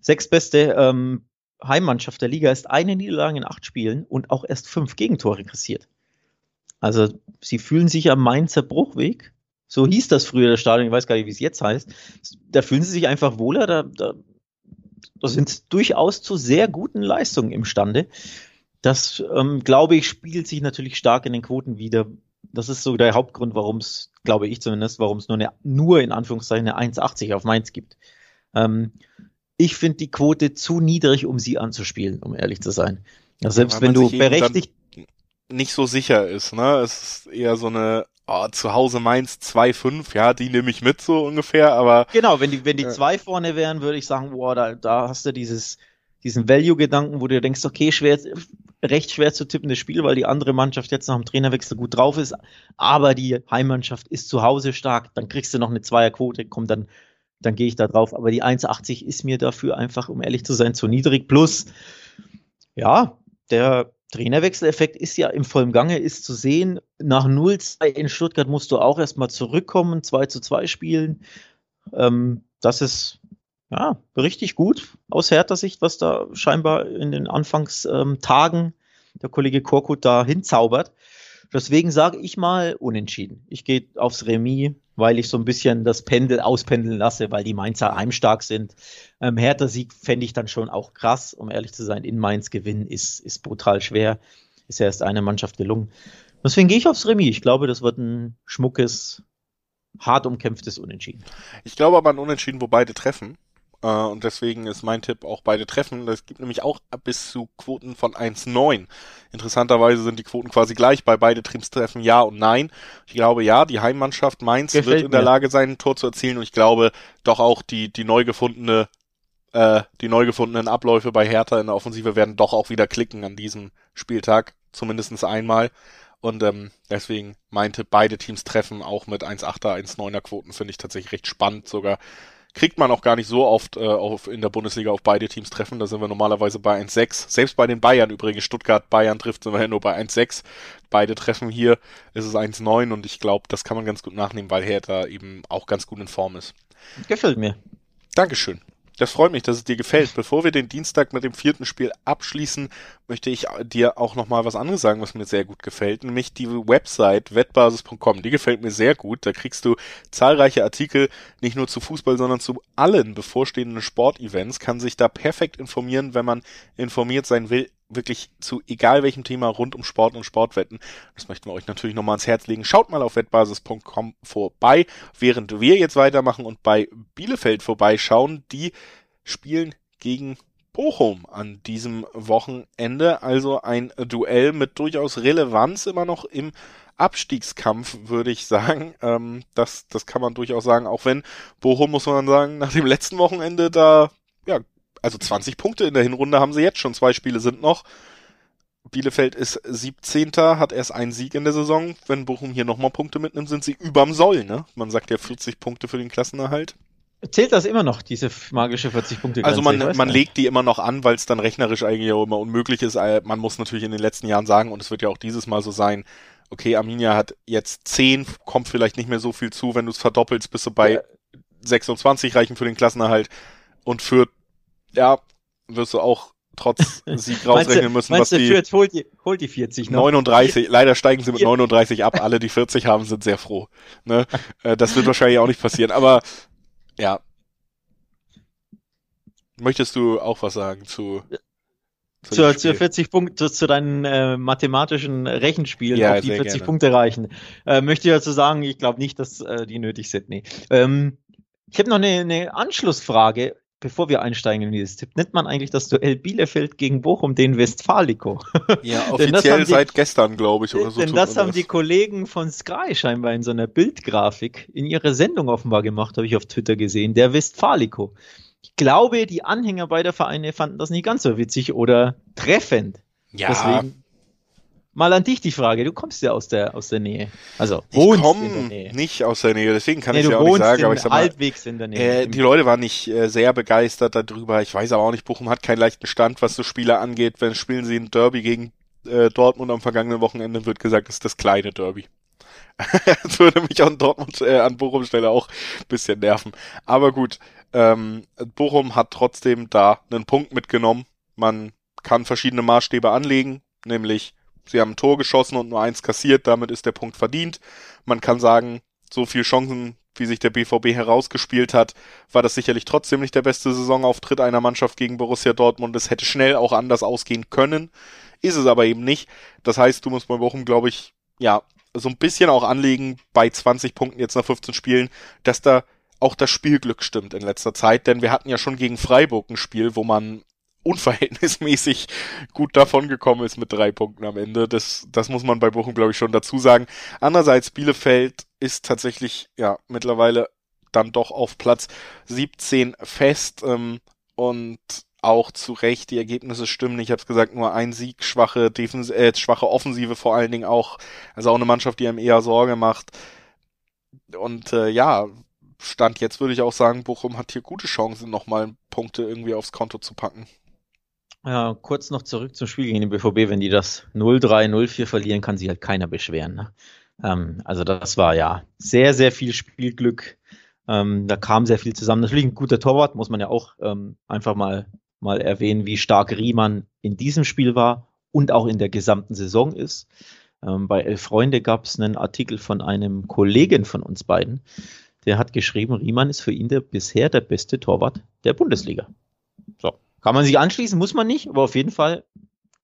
S2: Sechs beste ähm, Heimmannschaft der Liga ist eine Niederlage in acht Spielen und auch erst fünf Gegentore kassiert. Also sie fühlen sich am Mainzer Bruchweg. So hieß das früher das Stadion, ich weiß gar nicht, wie es jetzt heißt. Da fühlen sie sich einfach wohler, da, da, da sind durchaus zu sehr guten Leistungen imstande. Das, ähm, glaube ich, spiegelt sich natürlich stark in den Quoten wieder. Das ist so der Hauptgrund, warum es, glaube ich zumindest, warum es nur, eine, nur in Anführungszeichen eine 1,80 auf Mainz gibt. Ähm, ich finde die Quote zu niedrig, um sie anzuspielen, um ehrlich zu sein. Also selbst ja, wenn du berechtigt
S1: nicht so sicher ist, ne? Es ist eher so eine oh, zu Hause Mainz 2-5, ja, die nehme ich mit so ungefähr, aber.
S2: Genau, wenn die, wenn die äh, zwei vorne wären, würde ich sagen, boah, da, da hast du dieses, diesen Value-Gedanken, wo du denkst, okay, schwer, recht schwer zu tippendes Spiel, weil die andere Mannschaft jetzt nach dem Trainerwechsel gut drauf ist, aber die Heimmannschaft ist zu Hause stark, dann kriegst du noch eine Zweierquote, komm, dann, dann gehe ich da drauf. Aber die 1,80 ist mir dafür einfach, um ehrlich zu sein, zu niedrig. Plus, ja, der Trainerwechseleffekt ist ja im vollen Gange, ist zu sehen. Nach 0-2 in Stuttgart musst du auch erstmal zurückkommen, 2 zu 2 spielen. Ähm, das ist ja, richtig gut aus härter Sicht, was da scheinbar in den Anfangstagen ähm, der Kollege Korkut da hinzaubert. Deswegen sage ich mal unentschieden. Ich gehe aufs Remis, weil ich so ein bisschen das Pendel auspendeln lasse, weil die Mainzer heimstark sind. Ähm, härter Sieg fände ich dann schon auch krass, um ehrlich zu sein. In Mainz gewinnen ist, ist brutal schwer. Ist ja erst eine Mannschaft gelungen. Deswegen gehe ich aufs Remis. Ich glaube, das wird ein schmuckes, hart umkämpftes Unentschieden.
S1: Ich glaube aber ein Unentschieden, wo beide treffen. Äh, und deswegen ist mein Tipp auch beide treffen. Das gibt nämlich auch bis zu Quoten von 1,9. Interessanterweise sind die Quoten quasi gleich bei beide Teams treffen ja und nein. Ich glaube ja, die Heimmannschaft Mainz Gefällt wird in der Lage sein, ein Tor zu erzielen und ich glaube doch auch die, die neu gefundene äh, die neu gefundenen Abläufe bei Hertha in der Offensive werden doch auch wieder klicken an diesem Spieltag, zumindestens einmal. Und ähm, deswegen meinte beide Teams treffen, auch mit 1,8er, 1,9er Quoten, finde ich tatsächlich recht spannend sogar kriegt man auch gar nicht so oft äh, auf, in der Bundesliga auf beide Teams treffen. Da sind wir normalerweise bei 1-6. Selbst bei den Bayern übrigens, Stuttgart, Bayern trifft, sind wir ja nur bei 1-6. Beide treffen hier, ist es 1-9 und ich glaube, das kann man ganz gut nachnehmen, weil Hertha eben auch ganz gut in Form ist.
S2: Gefällt mir.
S1: Dankeschön. Das freut mich, dass es dir gefällt. Bevor wir den Dienstag mit dem vierten Spiel abschließen, möchte ich dir auch nochmal was anderes sagen, was mir sehr gut gefällt, nämlich die Website wettbasis.com. Die gefällt mir sehr gut. Da kriegst du zahlreiche Artikel, nicht nur zu Fußball, sondern zu allen bevorstehenden Sportevents, kann sich da perfekt informieren, wenn man informiert sein will, wirklich zu egal welchem Thema rund um Sport und Sportwetten. Das möchten wir euch natürlich nochmal ans Herz legen. Schaut mal auf wettbasis.com vorbei, während wir jetzt weitermachen und bei Bielefeld vorbeischauen. Die spielen gegen Bochum an diesem Wochenende. Also ein Duell mit durchaus Relevanz immer noch im Abstiegskampf, würde ich sagen. Ähm, das, das kann man durchaus sagen, auch wenn Bochum, muss man sagen, nach dem letzten Wochenende da ja, also 20 Punkte in der Hinrunde haben sie jetzt schon. Zwei Spiele sind noch. Bielefeld ist 17. hat erst einen Sieg in der Saison. Wenn Bochum hier nochmal Punkte mitnimmt, sind sie überm Soll, ne? Man sagt ja 40 Punkte für den Klassenerhalt.
S2: Zählt das immer noch, diese magische 40 Punkte?
S1: Also man, man legt die immer noch an, weil es dann rechnerisch eigentlich auch immer unmöglich ist. Äh, man muss natürlich in den letzten Jahren sagen, und es wird ja auch dieses Mal so sein, okay, Arminia hat jetzt 10, kommt vielleicht nicht mehr so viel zu, wenn du es verdoppelst, bist du bei ja. 26 reichen für den Klassenerhalt und für ja, wirst du auch trotz Sieg rausrechnen müssen,
S2: was die, Fürth holt die, holt die 40
S1: noch. 39, leider steigen sie mit 39 ab, alle die 40 haben, sind sehr froh. Ne? Äh, das wird wahrscheinlich auch nicht passieren, aber ja. Möchtest du auch was sagen zu
S2: zu, zu, zu 40 Punkte, zu deinen äh, mathematischen Rechenspielen, ja, auf die 40 gerne. Punkte reichen. Äh, möchte ich dazu sagen, ich glaube nicht, dass äh, die nötig sind. Nee. Ähm, ich habe noch eine, eine Anschlussfrage bevor wir einsteigen in dieses Tipp, nennt man eigentlich das Duell Bielefeld gegen Bochum den Westfalico?
S1: Ja, offiziell die, seit gestern, glaube ich, oder
S2: so. Denn das haben das. die Kollegen von Sky scheinbar in so einer Bildgrafik in ihrer Sendung offenbar gemacht, habe ich auf Twitter gesehen, der Westfalico. Ich glaube, die Anhänger beider Vereine fanden das nicht ganz so witzig oder treffend. Ja. Deswegen mal an dich die Frage. Du kommst ja aus der, aus der Nähe. Also,
S1: ich komme nicht aus der Nähe, deswegen kann nee, ich ja auch nicht sagen. Aber ich sag mal, halbwegs in der Nähe. Äh, die Leute waren nicht äh, sehr begeistert darüber. Ich weiß aber auch nicht, Bochum hat keinen leichten Stand, was so Spiele angeht. Wenn spielen sie ein Derby gegen äh, Dortmund am vergangenen Wochenende, wird gesagt, das ist das kleine Derby. das würde mich an Dortmund, äh, an Bochum Stelle auch ein bisschen nerven. Aber gut, ähm, Bochum hat trotzdem da einen Punkt mitgenommen. Man kann verschiedene Maßstäbe anlegen, nämlich sie haben ein Tor geschossen und nur eins kassiert, damit ist der Punkt verdient. Man kann sagen, so viel Chancen, wie sich der BVB herausgespielt hat, war das sicherlich trotzdem nicht der beste Saisonauftritt einer Mannschaft gegen Borussia Dortmund. Es hätte schnell auch anders ausgehen können, ist es aber eben nicht. Das heißt, du musst bei Bochum, glaube ich, ja, so ein bisschen auch anlegen bei 20 Punkten jetzt nach 15 Spielen, dass da auch das Spielglück stimmt in letzter Zeit, denn wir hatten ja schon gegen Freiburg ein Spiel, wo man unverhältnismäßig gut davon gekommen ist mit drei Punkten am Ende. Das, das muss man bei Bochum, glaube ich, schon dazu sagen. Andererseits, Bielefeld ist tatsächlich, ja, mittlerweile dann doch auf Platz 17 fest ähm, und auch zu Recht, die Ergebnisse stimmen. Ich habe es gesagt, nur ein Sieg, schwache, Defens äh, schwache Offensive vor allen Dingen auch. Also auch eine Mannschaft, die einem eher Sorge macht. Und äh, ja, Stand jetzt würde ich auch sagen, Bochum hat hier gute Chancen, nochmal Punkte irgendwie aufs Konto zu packen.
S2: Ja, kurz noch zurück zum Spiel gegen den BVB. Wenn die das 0-3, 0-4 verlieren, kann sich halt keiner beschweren. Ne? Ähm, also das war ja sehr, sehr viel Spielglück. Ähm, da kam sehr viel zusammen. Natürlich ein guter Torwart, muss man ja auch ähm, einfach mal, mal erwähnen, wie stark Riemann in diesem Spiel war und auch in der gesamten Saison ist. Ähm, bei Elf Freunde gab es einen Artikel von einem Kollegen von uns beiden, der hat geschrieben, Riemann ist für ihn der bisher der beste Torwart der Bundesliga. Kann man sich anschließen, muss man nicht, aber auf jeden Fall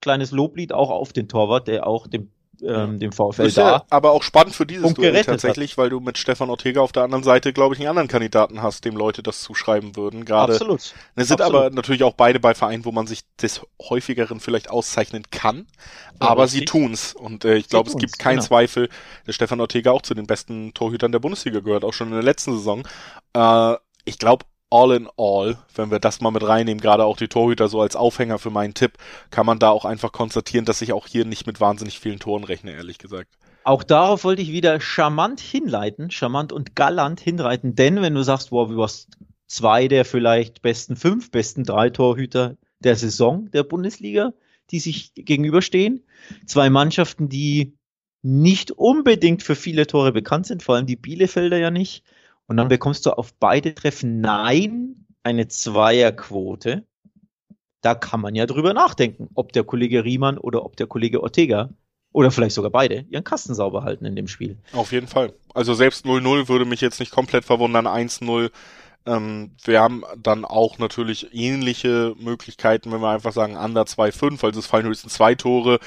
S2: kleines Loblied auch auf den Torwart, der auch dem ähm, dem VfL ist
S1: da. Ja aber auch spannend für dieses Duell tatsächlich, hat. weil du mit Stefan Ortega auf der anderen Seite, glaube ich, einen anderen Kandidaten hast, dem Leute das zuschreiben würden. Gerade. Absolut. Es sind Absolut. aber natürlich auch beide bei Vereinen, wo man sich des häufigeren vielleicht auszeichnen kann, ja, aber sie tun's. Und äh, ich glaube, es gibt keinen genau. Zweifel, dass Stefan Ortega auch zu den besten Torhütern der Bundesliga gehört, auch schon in der letzten Saison. Äh, ich glaube, all in all, wenn wir das mal mit reinnehmen, gerade auch die Torhüter so als Aufhänger für meinen Tipp, kann man da auch einfach konstatieren, dass ich auch hier nicht mit wahnsinnig vielen Toren rechne, ehrlich gesagt.
S2: Auch darauf wollte ich wieder charmant hinleiten, charmant und galant hinreiten, denn wenn du sagst, wow, du hast zwei der vielleicht besten fünf, besten drei Torhüter der Saison der Bundesliga, die sich gegenüberstehen, zwei Mannschaften, die nicht unbedingt für viele Tore bekannt sind, vor allem die Bielefelder ja nicht, und dann bekommst du auf beide Treffen Nein eine Zweierquote. Da kann man ja drüber nachdenken, ob der Kollege Riemann oder ob der Kollege Ortega oder vielleicht sogar beide ihren Kasten sauber halten in dem Spiel.
S1: Auf jeden Fall. Also selbst 0-0 würde mich jetzt nicht komplett verwundern. 1-0 ähm, wir haben dann auch natürlich ähnliche Möglichkeiten, wenn wir einfach sagen under 2-5, also es fallen höchstens zwei Tore.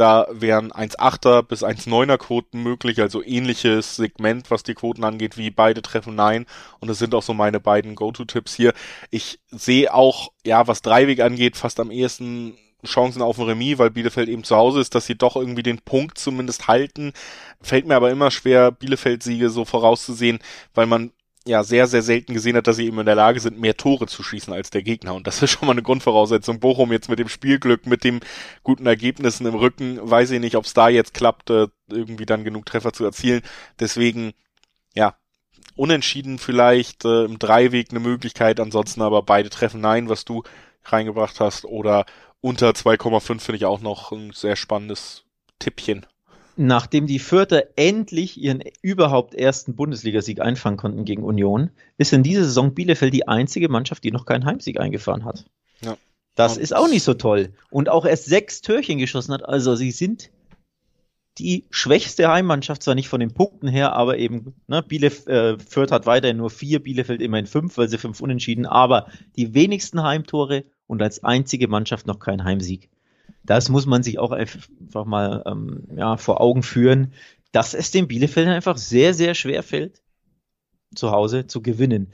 S1: Da wären 1,8er bis 1,9er Quoten möglich, also ähnliches Segment, was die Quoten angeht, wie beide treffen Nein. Und das sind auch so meine beiden Go-To-Tipps hier. Ich sehe auch, ja, was Dreiweg angeht, fast am ehesten Chancen auf ein Remis, weil Bielefeld eben zu Hause ist, dass sie doch irgendwie den Punkt zumindest halten. Fällt mir aber immer schwer, Bielefeld-Siege so vorauszusehen, weil man ja sehr, sehr selten gesehen hat, dass sie eben in der Lage sind, mehr Tore zu schießen als der Gegner. Und das ist schon mal eine Grundvoraussetzung. Bochum jetzt mit dem Spielglück, mit dem guten Ergebnissen im Rücken, weiß ich nicht, ob es da jetzt klappt, äh, irgendwie dann genug Treffer zu erzielen. Deswegen, ja, unentschieden vielleicht, äh, im Dreiweg eine Möglichkeit, ansonsten aber beide treffen nein, was du reingebracht hast, oder unter 2,5 finde ich auch noch ein sehr spannendes Tippchen
S2: nachdem die Fürther endlich ihren überhaupt ersten Bundesligasieg einfangen konnten gegen Union, ist in dieser Saison Bielefeld die einzige Mannschaft, die noch keinen Heimsieg eingefahren hat. Ja. Das Und ist auch nicht so toll. Und auch erst sechs Türchen geschossen hat. Also sie sind die schwächste Heimmannschaft, zwar nicht von den Punkten her, aber eben, ne, Bielef äh, Fürth hat weiterhin nur vier, Bielefeld immerhin fünf, weil sie fünf unentschieden, aber die wenigsten Heimtore und als einzige Mannschaft noch kein Heimsieg das muss man sich auch einfach mal ähm, ja, vor Augen führen, dass es den Bielefeldern einfach sehr, sehr schwer fällt, zu Hause zu gewinnen.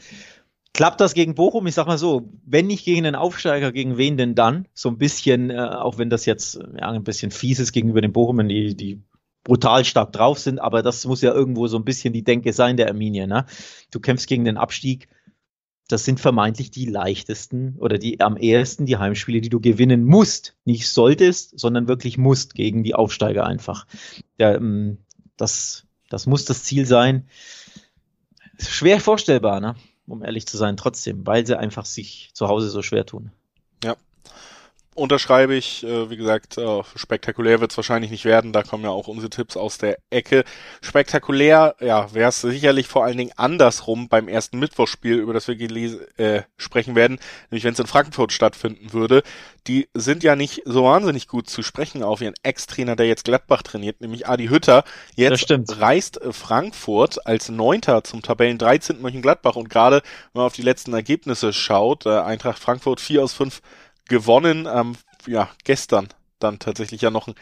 S2: Klappt das gegen Bochum? Ich sag mal so, wenn nicht gegen den Aufsteiger, gegen wen denn dann? So ein bisschen, äh, auch wenn das jetzt ja, ein bisschen fies ist gegenüber den Bochumern, die, die brutal stark drauf sind, aber das muss ja irgendwo so ein bisschen die Denke sein der Arminia. Ne? Du kämpfst gegen den Abstieg das sind vermeintlich die leichtesten oder die am ehesten die Heimspiele, die du gewinnen musst. Nicht solltest, sondern wirklich musst gegen die Aufsteiger einfach. Ja, ähm, das, das muss das Ziel sein. Schwer vorstellbar, ne? um ehrlich zu sein, trotzdem, weil sie einfach sich zu Hause so schwer tun.
S1: Unterschreibe ich. Äh, wie gesagt, äh, spektakulär wird es wahrscheinlich nicht werden. Da kommen ja auch unsere Tipps aus der Ecke. Spektakulär, ja, wäre es sicherlich vor allen Dingen andersrum beim ersten Mittwochspiel, über das wir äh, sprechen werden, nämlich wenn es in Frankfurt stattfinden würde. Die sind ja nicht so wahnsinnig gut zu sprechen auf ihren Ex-Trainer, der jetzt Gladbach trainiert, nämlich Adi Hütter. Jetzt reist äh, Frankfurt als Neunter zum Tabellen 13. Mönchengladbach und gerade, wenn man auf die letzten Ergebnisse schaut, äh, Eintracht Frankfurt 4 aus 5 gewonnen. Ähm, ja, gestern dann tatsächlich ja noch ein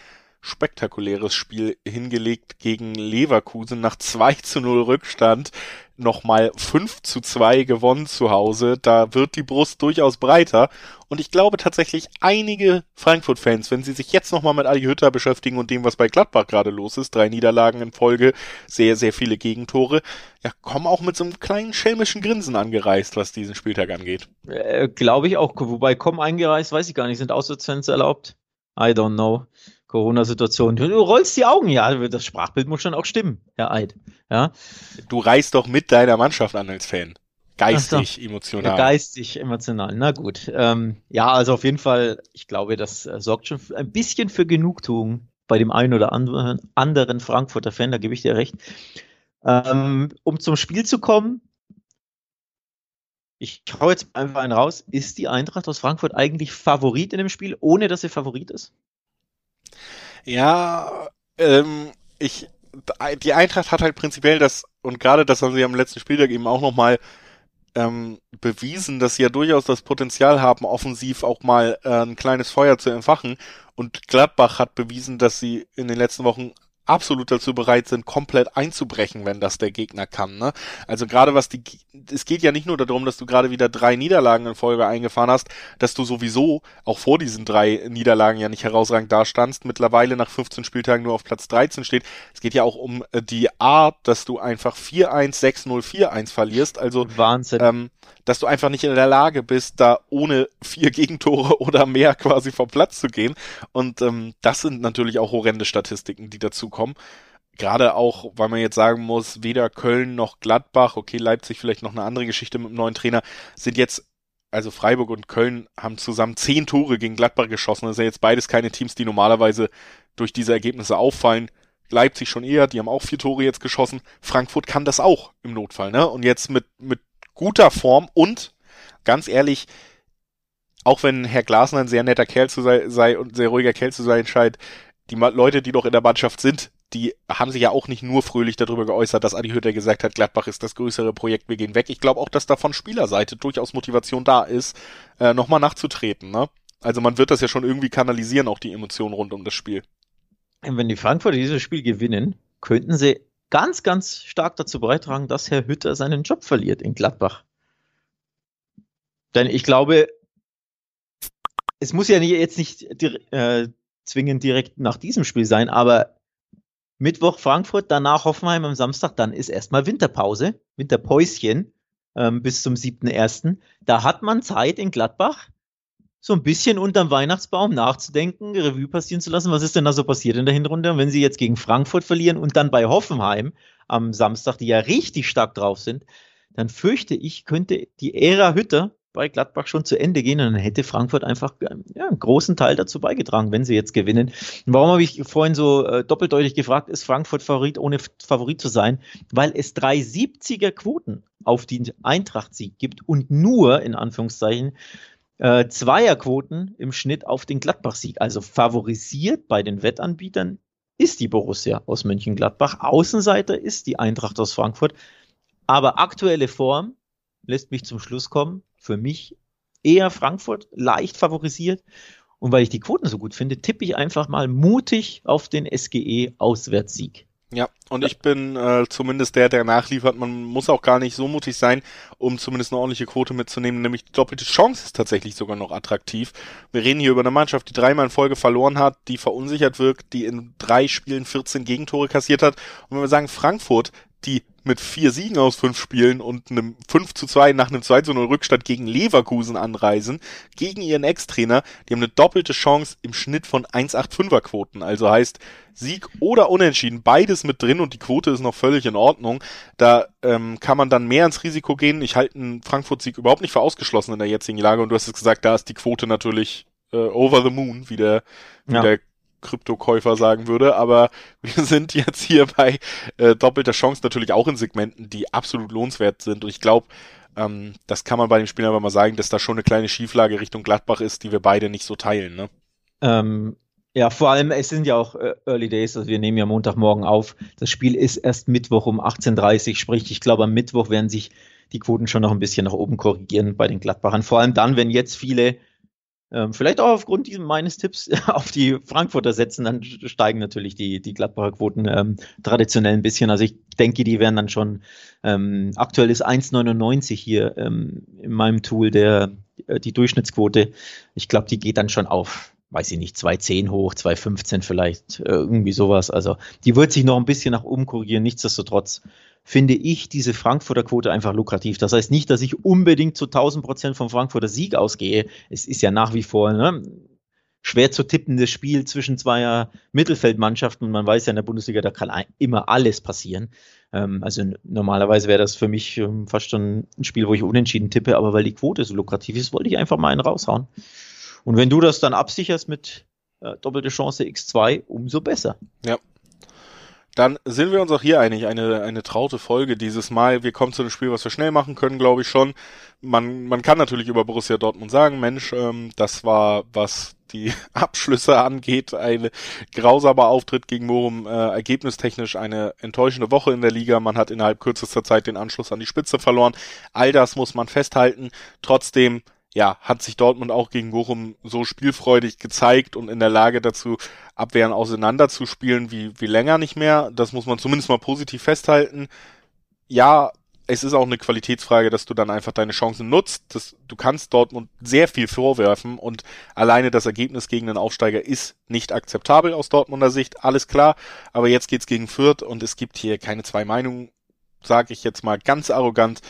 S1: spektakuläres Spiel hingelegt gegen Leverkusen nach 2 zu 0 Rückstand nochmal 5 zu 2 gewonnen zu Hause. Da wird die Brust durchaus breiter. Und ich glaube tatsächlich einige Frankfurt-Fans, wenn sie sich jetzt nochmal mit Adi Hütter beschäftigen und dem, was bei Gladbach gerade los ist, drei Niederlagen in Folge, sehr, sehr viele Gegentore, ja, kommen auch mit so einem kleinen schelmischen Grinsen angereist, was diesen Spieltag angeht.
S2: Äh, glaube ich auch. Wobei kommen eingereist, weiß ich gar nicht. Sind Auswärtsfans erlaubt? I don't know. Corona-Situation. Du rollst die Augen, ja, das Sprachbild muss schon auch stimmen, Herr Eid. Ja.
S1: Du reist doch mit deiner Mannschaft an als Fan. Geistig, so. emotional.
S2: Geistig, emotional. Na gut. Ähm, ja, also auf jeden Fall, ich glaube, das äh, sorgt schon ein bisschen für Genugtuung bei dem einen oder anderen, anderen Frankfurter Fan, da gebe ich dir recht. Ähm, um zum Spiel zu kommen, ich hau jetzt einfach einen raus. Ist die Eintracht aus Frankfurt eigentlich Favorit in dem Spiel, ohne dass sie Favorit ist?
S1: Ja, ähm, ich, die Eintracht hat halt prinzipiell das, und gerade das haben sie am letzten Spieltag eben auch nochmal ähm, bewiesen, dass sie ja durchaus das Potenzial haben, offensiv auch mal äh, ein kleines Feuer zu entfachen. Und Gladbach hat bewiesen, dass sie in den letzten Wochen absolut dazu bereit sind, komplett einzubrechen, wenn das der Gegner kann. Ne? Also gerade was die, es geht ja nicht nur darum, dass du gerade wieder drei Niederlagen in Folge eingefahren hast, dass du sowieso auch vor diesen drei Niederlagen ja nicht herausragend dastandst, mittlerweile nach 15 Spieltagen nur auf Platz 13 steht. Es geht ja auch um äh, die Art, dass du einfach 4-1, 6-0, 4-1 verlierst. Also
S2: Wahnsinn.
S1: Ähm, dass du einfach nicht in der Lage bist, da ohne vier Gegentore oder mehr quasi vom Platz zu gehen. Und ähm, das sind natürlich auch horrende Statistiken, die dazu kommen. Gerade auch, weil man jetzt sagen muss, weder Köln noch Gladbach, okay, Leipzig vielleicht noch eine andere Geschichte mit dem neuen Trainer, sind jetzt, also Freiburg und Köln haben zusammen zehn Tore gegen Gladbach geschossen. Das sind jetzt beides keine Teams, die normalerweise durch diese Ergebnisse auffallen. Leipzig schon eher, die haben auch vier Tore jetzt geschossen. Frankfurt kann das auch im Notfall, ne? Und jetzt mit, mit guter Form und ganz ehrlich, auch wenn Herr Glasner ein sehr netter Kerl zu sei, sei und sehr ruhiger Kerl zu sein scheint, die Leute, die doch in der Mannschaft sind, die haben sich ja auch nicht nur fröhlich darüber geäußert, dass Adi Hütter gesagt hat, Gladbach ist das größere Projekt, wir gehen weg. Ich glaube auch, dass da von Spielerseite durchaus Motivation da ist, äh, nochmal nachzutreten. Ne? Also man wird das ja schon irgendwie kanalisieren, auch die Emotionen rund um das Spiel.
S2: Wenn die Frankfurter dieses Spiel gewinnen, könnten sie ganz, ganz stark dazu beitragen, dass Herr Hütter seinen Job verliert in Gladbach. Denn ich glaube, es muss ja jetzt nicht äh, zwingend direkt nach diesem Spiel sein, aber Mittwoch Frankfurt, danach Hoffenheim am Samstag, dann ist erstmal Winterpause, Winterpäuschen ähm, bis zum 7.1. Da hat man Zeit in Gladbach, so ein bisschen unterm Weihnachtsbaum nachzudenken, Revue passieren zu lassen, was ist denn da so passiert in der Hinrunde? Und wenn sie jetzt gegen Frankfurt verlieren und dann bei Hoffenheim am Samstag, die ja richtig stark drauf sind, dann fürchte ich, könnte die Ära Hütter bei Gladbach schon zu Ende gehen und dann hätte Frankfurt einfach ja, einen großen Teil dazu beigetragen, wenn sie jetzt gewinnen. Warum habe ich vorhin so äh, doppeldeutig gefragt, ist Frankfurt Favorit, ohne Favorit zu sein? Weil es drei 70er Quoten auf den Eintracht-Sieg gibt und nur, in Anführungszeichen, äh, Zweierquoten im Schnitt auf den Gladbach-Sieg. Also favorisiert bei den Wettanbietern ist die Borussia aus Mönchengladbach. Außenseiter ist die Eintracht aus Frankfurt. Aber aktuelle Form lässt mich zum Schluss kommen. Für mich eher Frankfurt leicht favorisiert. Und weil ich die Quoten so gut finde, tippe ich einfach mal mutig auf den SGE Auswärtssieg.
S1: Ja, und ich bin äh, zumindest der, der nachliefert. Man muss auch gar nicht so mutig sein, um zumindest eine ordentliche Quote mitzunehmen. Nämlich die doppelte Chance ist tatsächlich sogar noch attraktiv. Wir reden hier über eine Mannschaft, die dreimal in Folge verloren hat, die verunsichert wirkt, die in drei Spielen 14 Gegentore kassiert hat. Und wenn wir sagen, Frankfurt, die mit vier Siegen aus fünf Spielen und einem 5 zu 2 nach einem 2 zu 0 Rückstand gegen Leverkusen anreisen, gegen ihren Ex-Trainer. Die haben eine doppelte Chance im Schnitt von 1,85er Quoten. Also heißt Sieg oder Unentschieden, beides mit drin und die Quote ist noch völlig in Ordnung. Da ähm, kann man dann mehr ins Risiko gehen. Ich halte einen Frankfurt-Sieg überhaupt nicht für ausgeschlossen in der jetzigen Lage und du hast es gesagt, da ist die Quote natürlich äh, over the moon, wie der, wie ja. der Kryptokäufer sagen würde, aber wir sind jetzt hier bei äh, doppelter Chance natürlich auch in Segmenten, die absolut lohnenswert sind. Und ich glaube, ähm, das kann man bei dem Spiel aber mal sagen, dass da schon eine kleine Schieflage Richtung Gladbach ist, die wir beide nicht so teilen. Ne?
S2: Ähm, ja, vor allem, es sind ja auch äh, Early Days, also wir nehmen ja Montagmorgen auf. Das Spiel ist erst Mittwoch um 18.30 Uhr, sprich, ich glaube, am Mittwoch werden sich die Quoten schon noch ein bisschen nach oben korrigieren bei den Gladbachern. Vor allem dann, wenn jetzt viele vielleicht auch aufgrund meines Tipps auf die Frankfurter setzen, dann steigen natürlich die, die Gladbacher Quoten ähm, traditionell ein bisschen. Also ich denke, die werden dann schon, ähm, aktuell ist 1,99 hier ähm, in meinem Tool der, äh, die Durchschnittsquote. Ich glaube, die geht dann schon auf weiß ich nicht, 2,10 hoch, 2,15 vielleicht, äh, irgendwie sowas. Also die wird sich noch ein bisschen nach oben korrigieren. Nichtsdestotrotz finde ich diese Frankfurter Quote einfach lukrativ. Das heißt nicht, dass ich unbedingt zu 1000 Prozent vom Frankfurter Sieg ausgehe. Es ist ja nach wie vor ne, schwer zu tippendes Spiel zwischen zweier Mittelfeldmannschaften. Und man weiß ja in der Bundesliga, da kann immer alles passieren. Ähm, also normalerweise wäre das für mich ähm, fast schon ein Spiel, wo ich unentschieden tippe. Aber weil die Quote so lukrativ ist, wollte ich einfach mal einen raushauen. Und wenn du das dann absicherst mit äh, doppelte Chance X2, umso besser.
S1: Ja, dann sind wir uns auch hier einig, eine, eine traute Folge dieses Mal. Wir kommen zu einem Spiel, was wir schnell machen können, glaube ich schon. Man, man kann natürlich über Borussia Dortmund sagen, Mensch, ähm, das war, was die Abschlüsse angeht, ein grausamer Auftritt gegen Morum, äh, ergebnistechnisch eine enttäuschende Woche in der Liga. Man hat innerhalb kürzester Zeit den Anschluss an die Spitze verloren. All das muss man festhalten. Trotzdem ja, hat sich Dortmund auch gegen Bochum so spielfreudig gezeigt und in der Lage dazu, Abwehren auseinanderzuspielen wie, wie länger nicht mehr. Das muss man zumindest mal positiv festhalten. Ja, es ist auch eine Qualitätsfrage, dass du dann einfach deine Chancen nutzt. Das, du kannst Dortmund sehr viel vorwerfen und alleine das Ergebnis gegen den Aufsteiger ist nicht akzeptabel aus Dortmunder Sicht, alles klar. Aber jetzt geht's gegen Fürth und es gibt hier keine zwei Meinungen, sage ich jetzt mal ganz arrogant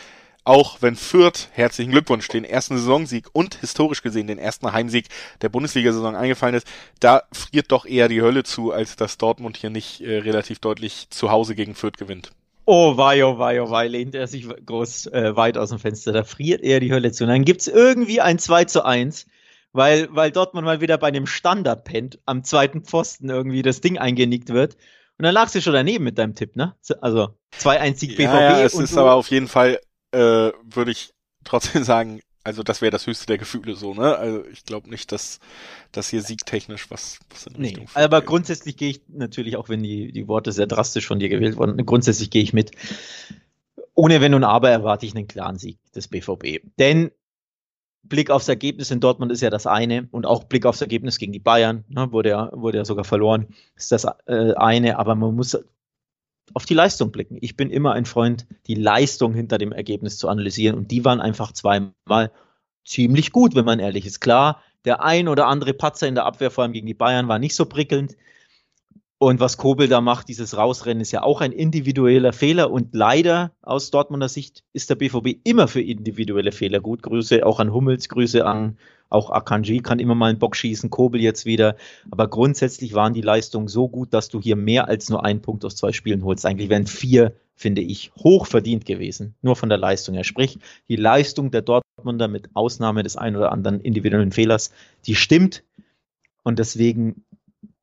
S1: auch wenn Fürth, herzlichen Glückwunsch, den ersten Saisonsieg und historisch gesehen den ersten Heimsieg der Bundesliga-Saison eingefallen ist, da friert doch eher die Hölle zu, als dass Dortmund hier nicht äh, relativ deutlich zu Hause gegen Fürth gewinnt.
S2: Oh wei, oh wei, oh wei, lehnt er sich groß äh, weit aus dem Fenster. Da friert eher die Hölle zu. Und dann gibt's irgendwie ein 2 zu 1, weil, weil Dortmund mal wieder bei einem Standard pennt, am zweiten Pfosten irgendwie das Ding eingenickt wird. Und dann lagst du schon daneben mit deinem Tipp, ne? Also 2-1 Sieg BVB.
S1: Ja, ja, es ist aber auf jeden Fall äh, würde ich trotzdem sagen, also das wäre das höchste der Gefühle so, ne? Also ich glaube nicht, dass das hier siegtechnisch was, was
S2: in Richtung. Nee, aber geht. grundsätzlich gehe ich natürlich, auch wenn die, die Worte sehr drastisch von dir gewählt wurden, grundsätzlich gehe ich mit. Ohne Wenn und Aber erwarte ich einen klaren Sieg des BVB. Denn Blick aufs Ergebnis in Dortmund ist ja das eine und auch Blick aufs Ergebnis gegen die Bayern, ne, wurde ja, wurde ja sogar verloren, ist das äh, eine, aber man muss auf die Leistung blicken. Ich bin immer ein Freund, die Leistung hinter dem Ergebnis zu analysieren und die waren einfach zweimal ziemlich gut, wenn man ehrlich ist. Klar, der ein oder andere Patzer in der Abwehr, vor allem gegen die Bayern, war nicht so prickelnd. Und was Kobel da macht, dieses Rausrennen, ist ja auch ein individueller Fehler. Und leider aus Dortmunder Sicht ist der BVB immer für individuelle Fehler gut. Grüße auch an Hummels, Grüße an auch Akanji kann immer mal einen Bock schießen, Kobel jetzt wieder. Aber grundsätzlich waren die Leistungen so gut, dass du hier mehr als nur einen Punkt aus zwei Spielen holst. Eigentlich wären vier, finde ich, hoch verdient gewesen. Nur von der Leistung her. Sprich, die Leistung der Dortmunder mit Ausnahme des einen oder anderen individuellen Fehlers, die stimmt. Und deswegen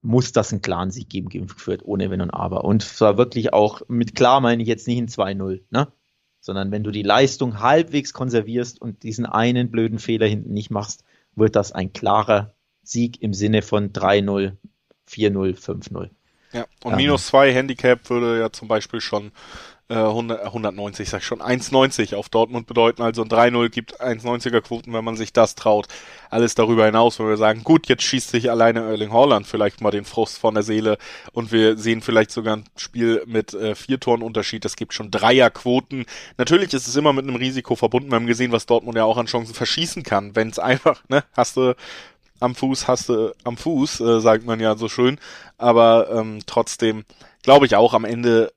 S2: muss das einen klaren Sieg geben gegen ohne Wenn und Aber. Und zwar wirklich auch, mit klar meine ich jetzt nicht ein 2-0, ne? Sondern wenn du die Leistung halbwegs konservierst und diesen einen blöden Fehler hinten nicht machst, wird das ein klarer Sieg im Sinne von 3-0, 4-0, 5-0.
S1: Ja, und minus 2 Handicap würde ja zum Beispiel schon äh, 100, 190, sag ich schon, 1,90 auf Dortmund bedeuten. Also ein 3-0 gibt 1,90er Quoten, wenn man sich das traut. Alles darüber hinaus, wenn wir sagen, gut, jetzt schießt sich alleine Erling Haaland vielleicht mal den Frust von der Seele und wir sehen vielleicht sogar ein Spiel mit äh, vier Toren Unterschied. Es gibt schon Dreierquoten. Natürlich ist es immer mit einem Risiko verbunden. Wir haben gesehen, was Dortmund ja auch an Chancen verschießen kann. Wenn es einfach, ne, hast du am Fuß hast du am Fuß, äh, sagt man ja so schön. Aber ähm, trotzdem glaube ich auch am Ende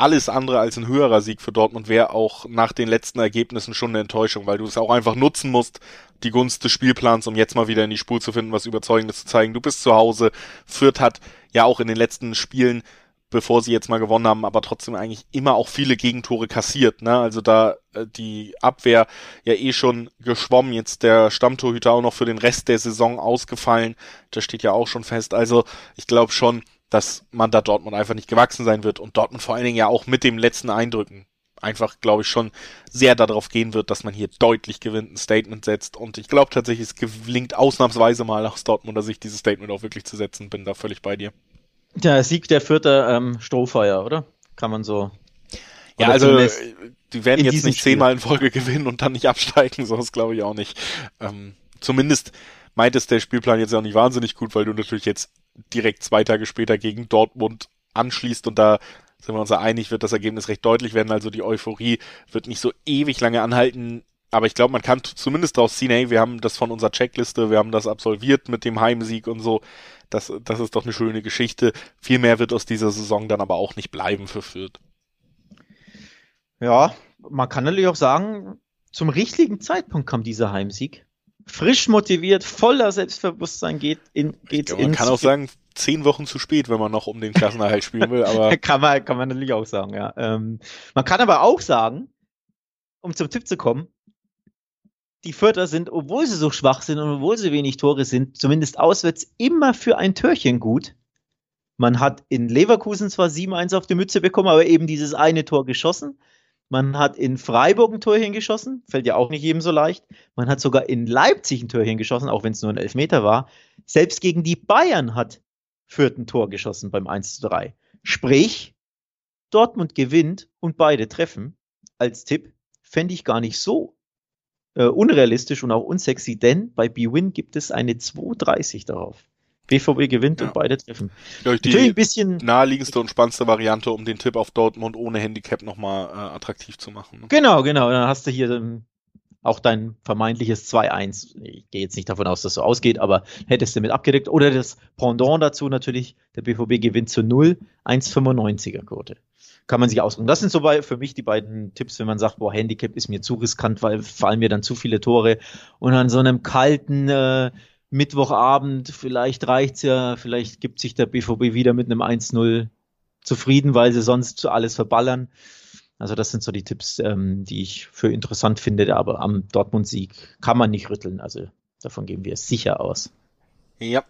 S1: alles andere als ein höherer Sieg für Dortmund wäre auch nach den letzten Ergebnissen schon eine Enttäuschung, weil du es auch einfach nutzen musst, die Gunst des Spielplans, um jetzt mal wieder in die Spur zu finden, was Überzeugendes zu zeigen. Du bist zu Hause. Fürth hat ja auch in den letzten Spielen bevor sie jetzt mal gewonnen haben, aber trotzdem eigentlich immer auch viele Gegentore kassiert. Ne? Also da äh, die Abwehr ja eh schon geschwommen, jetzt der Stammtorhüter auch noch für den Rest der Saison ausgefallen. Das steht ja auch schon fest. Also ich glaube schon, dass man da Dortmund einfach nicht gewachsen sein wird und Dortmund vor allen Dingen ja auch mit dem letzten Eindrücken einfach, glaube ich, schon sehr darauf gehen wird, dass man hier deutlich gewinnt, ein Statement setzt. Und ich glaube tatsächlich, es gelingt ausnahmsweise mal aus Dortmunder Sicht, dieses Statement auch wirklich zu setzen. Bin da völlig bei dir.
S2: Der Sieg der vierte ähm, Strohfeuer, oder? Kann man so.
S1: Ja, also die werden jetzt nicht Spiel. zehnmal in Folge gewinnen und dann nicht absteigen, so ist glaube ich auch nicht. Ähm, zumindest meint es der Spielplan jetzt auch nicht wahnsinnig gut, weil du natürlich jetzt direkt zwei Tage später gegen Dortmund anschließt und da sind wir uns ja einig, wird das Ergebnis recht deutlich werden. Also die Euphorie wird nicht so ewig lange anhalten. Aber ich glaube, man kann zumindest daraus ziehen, hey, wir haben das von unserer Checkliste, wir haben das absolviert mit dem Heimsieg und so. Das, das ist doch eine schöne Geschichte. Viel mehr wird aus dieser Saison dann aber auch nicht bleiben für Fürth.
S2: Ja, man kann natürlich auch sagen, zum richtigen Zeitpunkt kam dieser Heimsieg. Frisch motiviert, voller Selbstbewusstern geht in
S1: geht glaube, Man kann auch sagen, zehn Wochen zu spät, wenn man noch um den Klassenerhalt spielen will. Aber
S2: kann man kann man natürlich auch sagen, ja. Ähm, man kann aber auch sagen, um zum Tipp zu kommen, die Vierter sind, obwohl sie so schwach sind und obwohl sie wenig Tore sind, zumindest auswärts immer für ein Törchen gut. Man hat in Leverkusen zwar 7-1 auf die Mütze bekommen, aber eben dieses eine Tor geschossen. Man hat in Freiburg ein Torchen geschossen, fällt ja auch nicht jedem so leicht. Man hat sogar in Leipzig ein Torchen geschossen, auch wenn es nur ein Elfmeter war. Selbst gegen die Bayern hat Fürth ein Tor geschossen beim 1 3. Sprich, Dortmund gewinnt und beide treffen. Als Tipp fände ich gar nicht so äh, unrealistisch und auch unsexy, denn bei B-Win gibt es eine 2,30 darauf. BVB gewinnt ja. und beide treffen.
S1: Ja, die Natürlich ein bisschen naheliegendste und spannendste Variante, um den Tipp auf Dortmund ohne Handicap nochmal äh, attraktiv zu machen.
S2: Ne? Genau, genau. Dann hast du hier ähm, auch dein vermeintliches 2-1. Ich gehe jetzt nicht davon aus, dass so ausgeht, aber hättest du mit abgedeckt. Oder das Pendant dazu natürlich, der BVB gewinnt zu 0, 1,95er Quote kann man sich ausruhen. Das sind so bei, für mich die beiden Tipps, wenn man sagt, boah, Handicap ist mir zu riskant, weil fallen mir dann zu viele Tore. Und an so einem kalten äh, Mittwochabend, vielleicht reicht's ja, vielleicht gibt sich der BVB wieder mit einem 1-0 zufrieden, weil sie sonst alles verballern. Also das sind so die Tipps, ähm, die ich für interessant finde, aber am Dortmund-Sieg kann man nicht rütteln. Also davon gehen wir sicher aus.
S1: Ja,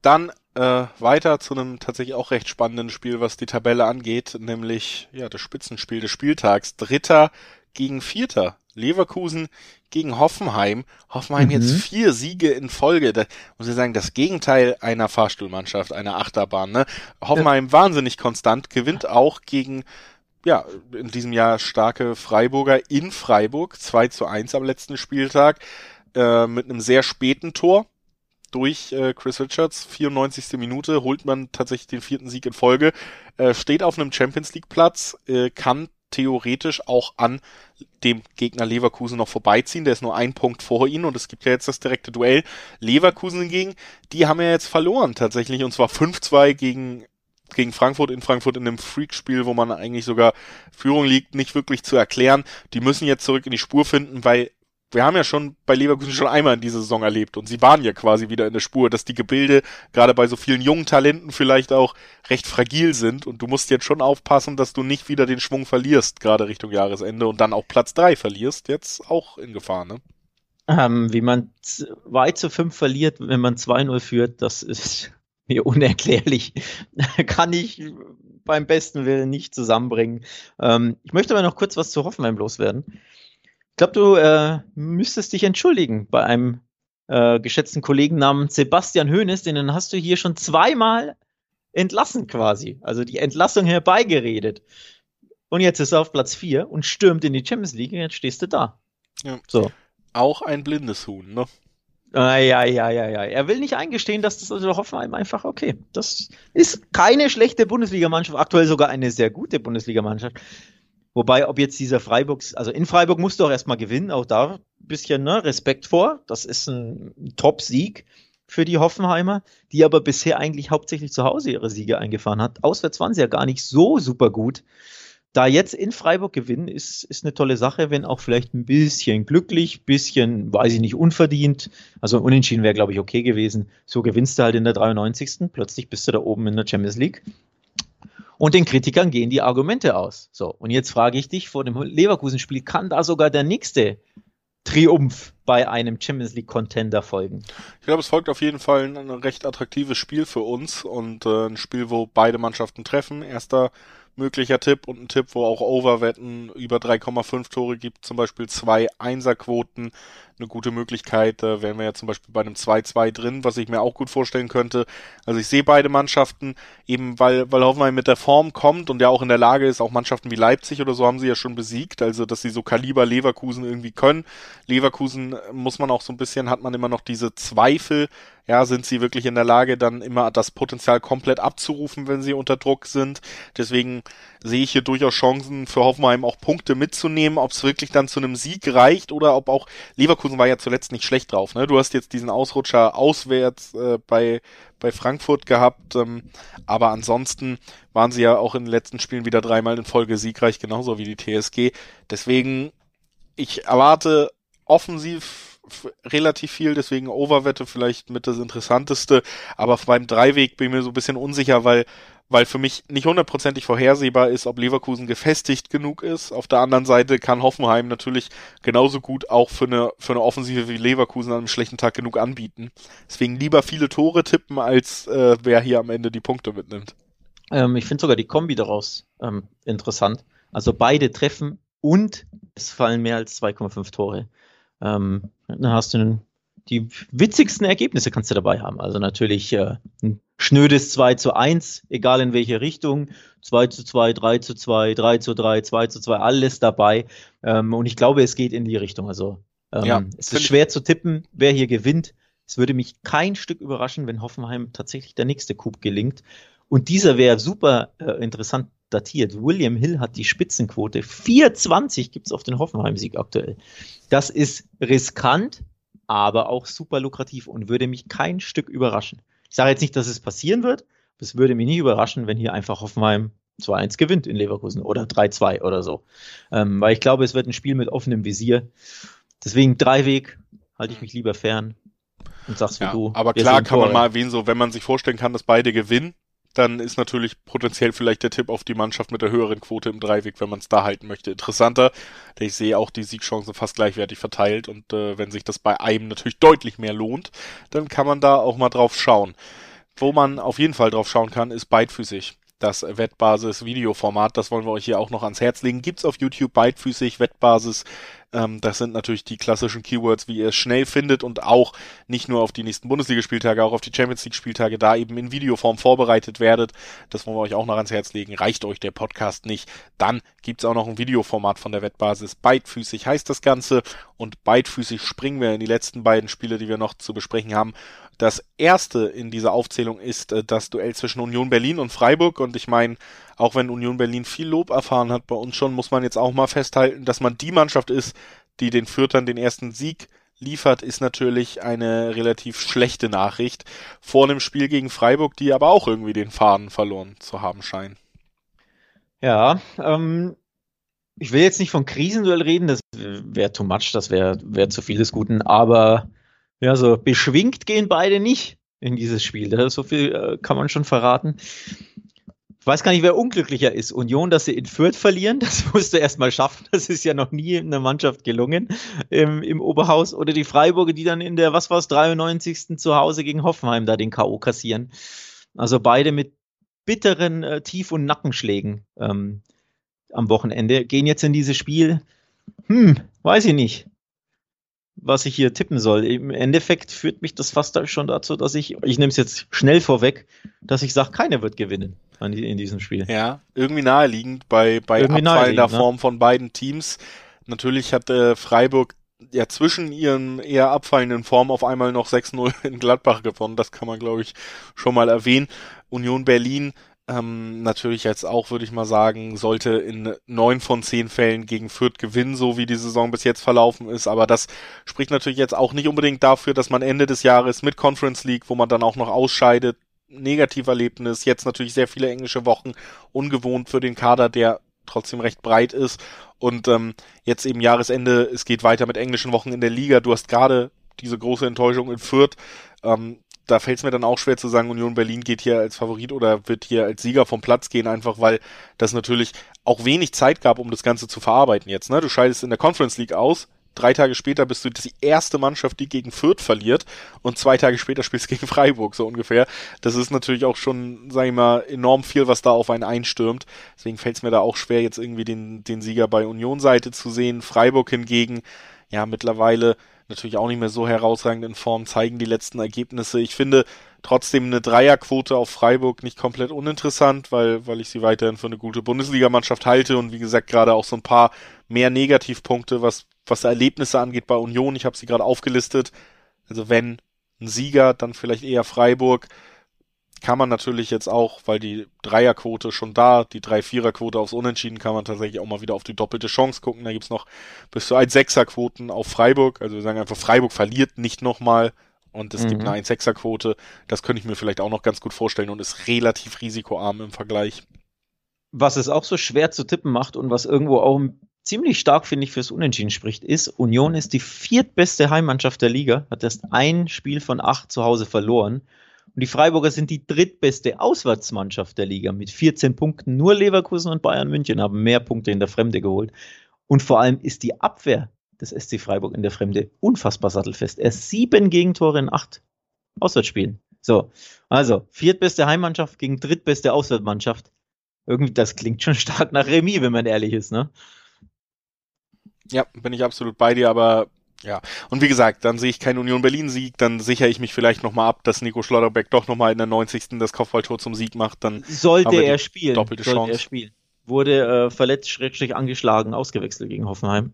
S1: dann äh, weiter zu einem tatsächlich auch recht spannenden Spiel, was die Tabelle angeht, nämlich ja das Spitzenspiel des Spieltags. Dritter gegen Vierter. Leverkusen gegen Hoffenheim. Hoffenheim mhm. jetzt vier Siege in Folge. Da muss ich sagen, das Gegenteil einer Fahrstuhlmannschaft, einer Achterbahn. Ne? Hoffenheim ja. wahnsinnig konstant, gewinnt auch gegen ja, in diesem Jahr starke Freiburger in Freiburg, 2 zu 1 am letzten Spieltag, äh, mit einem sehr späten Tor durch äh, Chris Richards, 94. Minute, holt man tatsächlich den vierten Sieg in Folge, äh, steht auf einem Champions League Platz, äh, kann theoretisch auch an dem Gegner Leverkusen noch vorbeiziehen. Der ist nur ein Punkt vor ihnen und es gibt ja jetzt das direkte Duell. Leverkusen hingegen, die haben ja jetzt verloren tatsächlich und zwar 5-2 gegen gegen Frankfurt in Frankfurt in einem Freakspiel, wo man eigentlich sogar Führung liegt, nicht wirklich zu erklären. Die müssen jetzt zurück in die Spur finden, weil wir haben ja schon bei Leverkusen schon einmal in dieser Saison erlebt und sie waren ja quasi wieder in der Spur, dass die Gebilde gerade bei so vielen jungen Talenten vielleicht auch recht fragil sind und du musst jetzt schon aufpassen, dass du nicht wieder den Schwung verlierst, gerade Richtung Jahresende und dann auch Platz drei verlierst, jetzt auch in Gefahr, ne?
S2: Ähm, wie man 2 zu 5 verliert, wenn man 2-0 führt, das ist mir unerklärlich. Kann ich beim besten Willen nicht zusammenbringen. Ähm, ich möchte aber noch kurz was zu Hoffenheim loswerden. Ich glaube, du äh, müsstest dich entschuldigen bei einem äh, geschätzten Kollegen namens Sebastian Hoeneß, den hast du hier schon zweimal entlassen quasi. Also die Entlassung herbeigeredet. Und jetzt ist er auf Platz 4 und stürmt in die Champions League und jetzt stehst du da.
S1: Ja. So. Auch ein blindes Huhn, ne?
S2: Ah, ja, ja, ja, ja. Er will nicht eingestehen, dass das also Hoffenheim einfach, okay, das ist keine schlechte Bundesligamannschaft, aktuell sogar eine sehr gute Bundesligamannschaft. Wobei, ob jetzt dieser Freiburg, also in Freiburg musst du auch erstmal gewinnen, auch da ein bisschen ne, Respekt vor. Das ist ein Top-Sieg für die Hoffenheimer, die aber bisher eigentlich hauptsächlich zu Hause ihre Siege eingefahren hat. Auswärts waren sie ja gar nicht so super gut. da jetzt in Freiburg gewinnen, ist, ist eine tolle Sache, wenn auch vielleicht ein bisschen glücklich, bisschen, weiß ich nicht, unverdient. Also unentschieden wäre, glaube ich, okay gewesen. So gewinnst du halt in der 93. Plötzlich bist du da oben in der Champions League. Und den Kritikern gehen die Argumente aus. So, und jetzt frage ich dich, vor dem Leverkusen-Spiel kann da sogar der nächste Triumph bei einem Champions League Contender folgen?
S1: Ich glaube, es folgt auf jeden Fall ein, recht attraktives Spiel für uns und äh, ein Spiel, wo beide Mannschaften treffen. Erster möglicher Tipp und ein Tipp, wo auch Overwetten über 3,5 Tore gibt, zum Beispiel zwei Einserquoten, eine gute Möglichkeit. Da wären wir ja zum Beispiel bei einem 2-2 drin, was ich mir auch gut vorstellen könnte. Also ich sehe beide Mannschaften, eben weil, weil Hoffenheim mit der Form kommt und ja auch in der Lage ist, auch Mannschaften wie Leipzig oder so haben sie ja schon besiegt, also dass sie so Kaliber Leverkusen irgendwie können. Leverkusen muss man auch so ein bisschen, hat man immer noch diese Zweifel, ja, sind sie wirklich in der Lage, dann immer das Potenzial komplett abzurufen, wenn sie unter Druck sind. Deswegen sehe ich hier durchaus Chancen für Hoffenheim auch Punkte mitzunehmen, ob es wirklich dann zu einem Sieg reicht oder ob auch Leverkusen war ja zuletzt nicht schlecht drauf. Ne? Du hast jetzt diesen Ausrutscher auswärts äh, bei bei Frankfurt gehabt, ähm, aber ansonsten waren sie ja auch in den letzten Spielen wieder dreimal in Folge siegreich, genauso wie die TSG. Deswegen ich erwarte offensiv relativ viel, deswegen Overwette vielleicht mit das Interessanteste, aber beim Dreiweg bin ich mir so ein bisschen unsicher, weil weil für mich nicht hundertprozentig vorhersehbar ist, ob Leverkusen gefestigt genug ist. Auf der anderen Seite kann Hoffenheim natürlich genauso gut auch für eine, für eine Offensive wie Leverkusen an einem schlechten Tag genug anbieten. Deswegen lieber viele Tore tippen, als äh, wer hier am Ende die Punkte mitnimmt.
S2: Ähm, ich finde sogar die Kombi daraus ähm, interessant. Also beide treffen und es fallen mehr als 2,5 Tore. Ähm, dann hast du die witzigsten Ergebnisse kannst du dabei haben. Also natürlich äh, ein schnödes 2 zu 1, egal in welche Richtung. 2 zu 2, 3 zu 2, 3 zu 3, 2 zu 2, alles dabei. Ähm, und ich glaube, es geht in die Richtung. Also ähm, ja, es ist schwer zu tippen, wer hier gewinnt. Es würde mich kein Stück überraschen, wenn Hoffenheim tatsächlich der nächste Coup gelingt. Und dieser wäre super äh, interessant datiert. William Hill hat die Spitzenquote. 420 gibt es auf den Hoffenheim-Sieg aktuell. Das ist riskant, aber auch super lukrativ und würde mich kein Stück überraschen. Ich sage jetzt nicht, dass es passieren wird, es würde mich nicht überraschen, wenn hier einfach Hoffenheim 2-1 gewinnt in Leverkusen oder 3-2 oder so. Ähm, weil ich glaube, es wird ein Spiel mit offenem Visier. Deswegen Dreiweg halte ich mich lieber fern und sag's wie ja, du.
S1: Aber klar kann man mal erwähnen, so wenn man sich vorstellen kann, dass beide gewinnen, dann ist natürlich potenziell vielleicht der Tipp auf die Mannschaft mit der höheren Quote im Dreiweg, wenn man es da halten möchte, interessanter. Denn ich sehe auch die Siegchancen fast gleichwertig verteilt und äh, wenn sich das bei einem natürlich deutlich mehr lohnt, dann kann man da auch mal drauf schauen. Wo man auf jeden Fall drauf schauen kann, ist beidfüßig das Wettbasis Videoformat. Das wollen wir euch hier auch noch ans Herz legen. Gibt's auf YouTube beidfüßig Wettbasis. Ähm, das sind natürlich die klassischen Keywords, wie ihr es schnell findet und auch nicht nur auf die nächsten Bundesligaspieltage, auch auf die Champions League Spieltage da eben in Videoform vorbereitet werdet. Das wollen wir euch auch noch ans Herz legen. Reicht euch der Podcast nicht? Dann gibt's auch noch ein Videoformat von der Wettbasis. Beidfüßig heißt das Ganze und beidfüßig springen wir in die letzten beiden Spiele, die wir noch zu besprechen haben. Das erste in dieser Aufzählung ist äh, das Duell zwischen Union Berlin und Freiburg. Und ich meine, auch wenn Union Berlin viel Lob erfahren hat bei uns schon, muss man jetzt auch mal festhalten, dass man die Mannschaft ist, die den Fürtern den ersten Sieg liefert, ist natürlich eine relativ schlechte Nachricht vor einem Spiel gegen Freiburg, die aber auch irgendwie den Faden verloren zu haben scheinen.
S2: Ja, ähm, ich will jetzt nicht von Krisenduell reden, das wäre too much, das wäre wär zu viel des Guten, aber ja, so beschwingt gehen beide nicht in dieses Spiel. So viel äh, kann man schon verraten. Ich weiß gar nicht, wer unglücklicher ist. Union, dass sie in Fürth verlieren, das musst du erstmal schaffen. Das ist ja noch nie in einer Mannschaft gelungen im, im Oberhaus. Oder die Freiburger, die dann in der, was war es, 93. zu Hause gegen Hoffenheim da den K.O. kassieren. Also beide mit bitteren äh, Tief- und Nackenschlägen ähm, am Wochenende gehen jetzt in dieses Spiel. Hm, weiß ich nicht was ich hier tippen soll. Im Endeffekt führt mich das fast schon dazu, dass ich, ich nehme es jetzt schnell vorweg, dass ich sage, keiner wird gewinnen in diesem Spiel.
S1: Ja, irgendwie naheliegend bei, bei irgendwie abfallender ne? Form von beiden Teams. Natürlich hat äh, Freiburg ja zwischen ihren eher abfallenden Formen auf einmal noch 6-0 in Gladbach gewonnen. Das kann man, glaube ich, schon mal erwähnen. Union Berlin ähm, natürlich jetzt auch, würde ich mal sagen, sollte in neun von zehn Fällen gegen Fürth gewinnen, so wie die Saison bis jetzt verlaufen ist. Aber das spricht natürlich jetzt auch nicht unbedingt dafür, dass man Ende des Jahres mit Conference League, wo man dann auch noch ausscheidet, Negativerlebnis, jetzt natürlich sehr viele englische Wochen, ungewohnt für den Kader, der trotzdem recht breit ist. Und ähm, jetzt eben Jahresende, es geht weiter mit englischen Wochen in der Liga. Du hast gerade diese große Enttäuschung in Fürth. Ähm, da fällt es mir dann auch schwer zu sagen, Union Berlin geht hier als Favorit oder wird hier als Sieger vom Platz gehen, einfach weil das natürlich auch wenig Zeit gab, um das Ganze zu verarbeiten jetzt. Ne? Du scheidest in der Conference League aus, drei Tage später bist du die erste Mannschaft, die gegen Fürth verliert und zwei Tage später spielst du gegen Freiburg, so ungefähr. Das ist natürlich auch schon, sag ich mal, enorm viel, was da auf einen einstürmt. Deswegen fällt es mir da auch schwer, jetzt irgendwie den, den Sieger bei Union-Seite zu sehen. Freiburg hingegen, ja, mittlerweile natürlich auch nicht mehr so herausragend in Form, zeigen die letzten Ergebnisse. Ich finde trotzdem eine Dreierquote auf Freiburg nicht komplett uninteressant, weil, weil ich sie weiterhin für eine gute Bundesligamannschaft halte und wie gesagt gerade auch so ein paar mehr Negativpunkte, was, was Erlebnisse angeht bei Union. Ich habe sie gerade aufgelistet. Also wenn ein Sieger, dann vielleicht eher Freiburg kann man natürlich jetzt auch, weil die Dreierquote schon da, die Drei-Vierer-Quote aufs Unentschieden, kann man tatsächlich auch mal wieder auf die doppelte Chance gucken. Da gibt's noch bis zu ein Sechser-Quoten auf Freiburg. Also wir sagen einfach, Freiburg verliert nicht nochmal und es mhm. gibt eine 1 6 er quote Das könnte ich mir vielleicht auch noch ganz gut vorstellen und ist relativ risikoarm im Vergleich.
S2: Was es auch so schwer zu tippen macht und was irgendwo auch ziemlich stark, finde ich, fürs Unentschieden spricht, ist, Union ist die viertbeste Heimmannschaft der Liga, hat erst ein Spiel von acht zu Hause verloren und die Freiburger sind die drittbeste Auswärtsmannschaft der Liga mit 14 Punkten. Nur Leverkusen und Bayern München haben mehr Punkte in der Fremde geholt. Und vor allem ist die Abwehr des SC Freiburg in der Fremde unfassbar sattelfest. Er sieben Gegentore in acht Auswärtsspielen. So, also viertbeste Heimmannschaft gegen drittbeste Auswärtsmannschaft. Irgendwie, das klingt schon stark nach Remis, wenn man ehrlich ist, ne?
S1: Ja, bin ich absolut bei dir, aber ja, und wie gesagt, dann sehe ich keinen Union Berlin-Sieg, dann sichere ich mich vielleicht nochmal ab, dass Nico Schlotterbeck doch nochmal in der 90. das Kopfballtor zum Sieg macht. Dann
S2: sollte er spielen. Doppelte sollte Chance. er spielen. Wurde äh, verletzt, schrägstrich angeschlagen, ausgewechselt gegen Hoffenheim.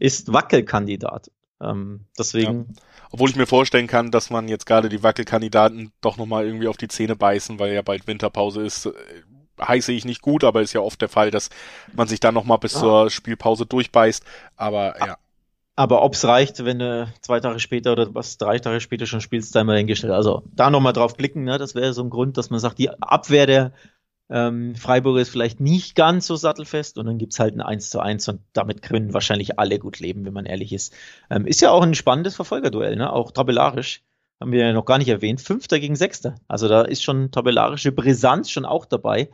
S2: Ist Wackelkandidat. Ähm, deswegen. Ja.
S1: Obwohl ich mir vorstellen kann, dass man jetzt gerade die Wackelkandidaten doch nochmal irgendwie auf die Zähne beißen, weil ja bald Winterpause ist. Äh, heiße ich nicht gut, aber ist ja oft der Fall, dass man sich dann nochmal bis ah. zur Spielpause durchbeißt. Aber ja.
S2: Aber ob es reicht, wenn du zwei Tage später oder was drei Tage später schon spielst, sei mal hingestellt. Also da nochmal drauf blicken, ne? das wäre so ein Grund, dass man sagt, die Abwehr der ähm, Freiburger ist vielleicht nicht ganz so sattelfest und dann gibt's halt ein 1 zu 1 und damit können wahrscheinlich alle gut leben, wenn man ehrlich ist. Ähm, ist ja auch ein spannendes Verfolgerduell, ne? auch tabellarisch. Haben wir ja noch gar nicht erwähnt. Fünfter gegen Sechster. Also da ist schon tabellarische Brisanz schon auch dabei.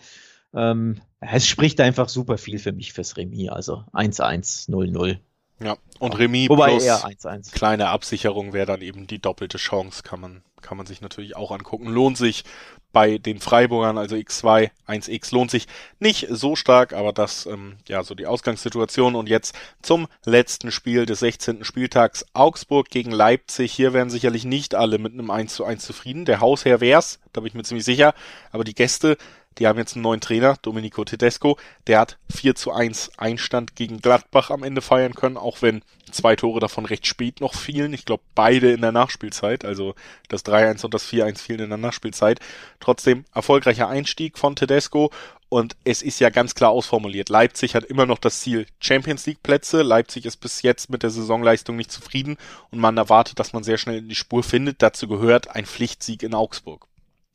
S2: Ähm, es spricht einfach super viel für mich fürs Remis. Also 1-1, 0-0.
S1: Ja, und Remis
S2: Wobei plus eher 1 -1.
S1: kleine Absicherung wäre dann eben die doppelte Chance, kann man, kann man sich natürlich auch angucken. Lohnt sich bei den Freiburgern, also X2, 1X, lohnt sich nicht so stark, aber das, ähm, ja, so die Ausgangssituation. Und jetzt zum letzten Spiel des 16. Spieltags. Augsburg gegen Leipzig. Hier wären sicherlich nicht alle mit einem 1 zu 1 zufrieden. Der Hausherr wär's, da bin ich mir ziemlich sicher. Aber die Gäste die haben jetzt einen neuen Trainer, Domenico Tedesco. Der hat 4 zu 1 Einstand gegen Gladbach am Ende feiern können, auch wenn zwei Tore davon recht spät noch fielen. Ich glaube, beide in der Nachspielzeit. Also das 3-1 und das 4-1 fielen in der Nachspielzeit. Trotzdem erfolgreicher Einstieg von Tedesco. Und es ist ja ganz klar ausformuliert. Leipzig hat immer noch das Ziel Champions League Plätze. Leipzig ist bis jetzt mit der Saisonleistung nicht zufrieden und man erwartet, dass man sehr schnell in die Spur findet. Dazu gehört ein Pflichtsieg in Augsburg.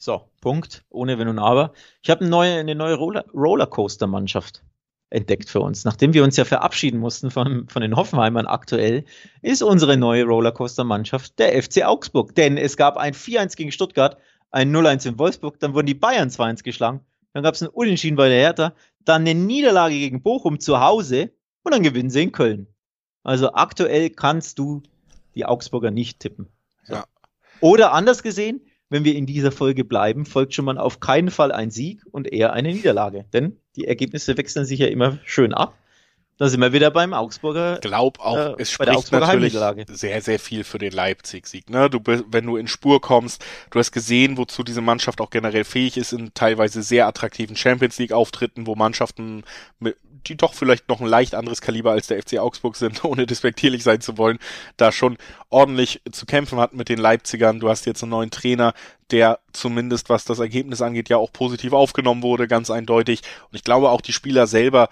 S2: So, Punkt. Ohne Wenn und Aber. Ich habe eine neue, eine neue Roller, Rollercoaster-Mannschaft entdeckt für uns. Nachdem wir uns ja verabschieden mussten von, von den Hoffenheimern aktuell, ist unsere neue Rollercoaster-Mannschaft der FC Augsburg. Denn es gab ein 4-1 gegen Stuttgart, ein 0-1 in Wolfsburg, dann wurden die Bayern 2-1 geschlagen, dann gab es einen Unentschieden bei der Hertha, dann eine Niederlage gegen Bochum zu Hause und dann gewinnen sie in Köln. Also aktuell kannst du die Augsburger nicht tippen. So. Ja. Oder anders gesehen, wenn wir in dieser Folge bleiben, folgt schon mal auf keinen Fall ein Sieg und eher eine Niederlage. Denn die Ergebnisse wechseln sich ja immer schön ab. Da sind wir wieder beim Augsburger.
S1: Ich glaube auch, äh, es spricht natürlich sehr, sehr viel für den Leipzig-Sieg. Ne? Du, wenn du in Spur kommst, du hast gesehen, wozu diese Mannschaft auch generell fähig ist in teilweise sehr attraktiven Champions League-Auftritten, wo Mannschaften mit, die doch vielleicht noch ein leicht anderes Kaliber als der FC Augsburg sind, ohne despektierlich sein zu wollen, da schon ordentlich zu kämpfen hat mit den Leipzigern. Du hast jetzt einen neuen Trainer, der zumindest was das Ergebnis angeht, ja auch positiv aufgenommen wurde, ganz eindeutig. Und ich glaube auch die Spieler selber,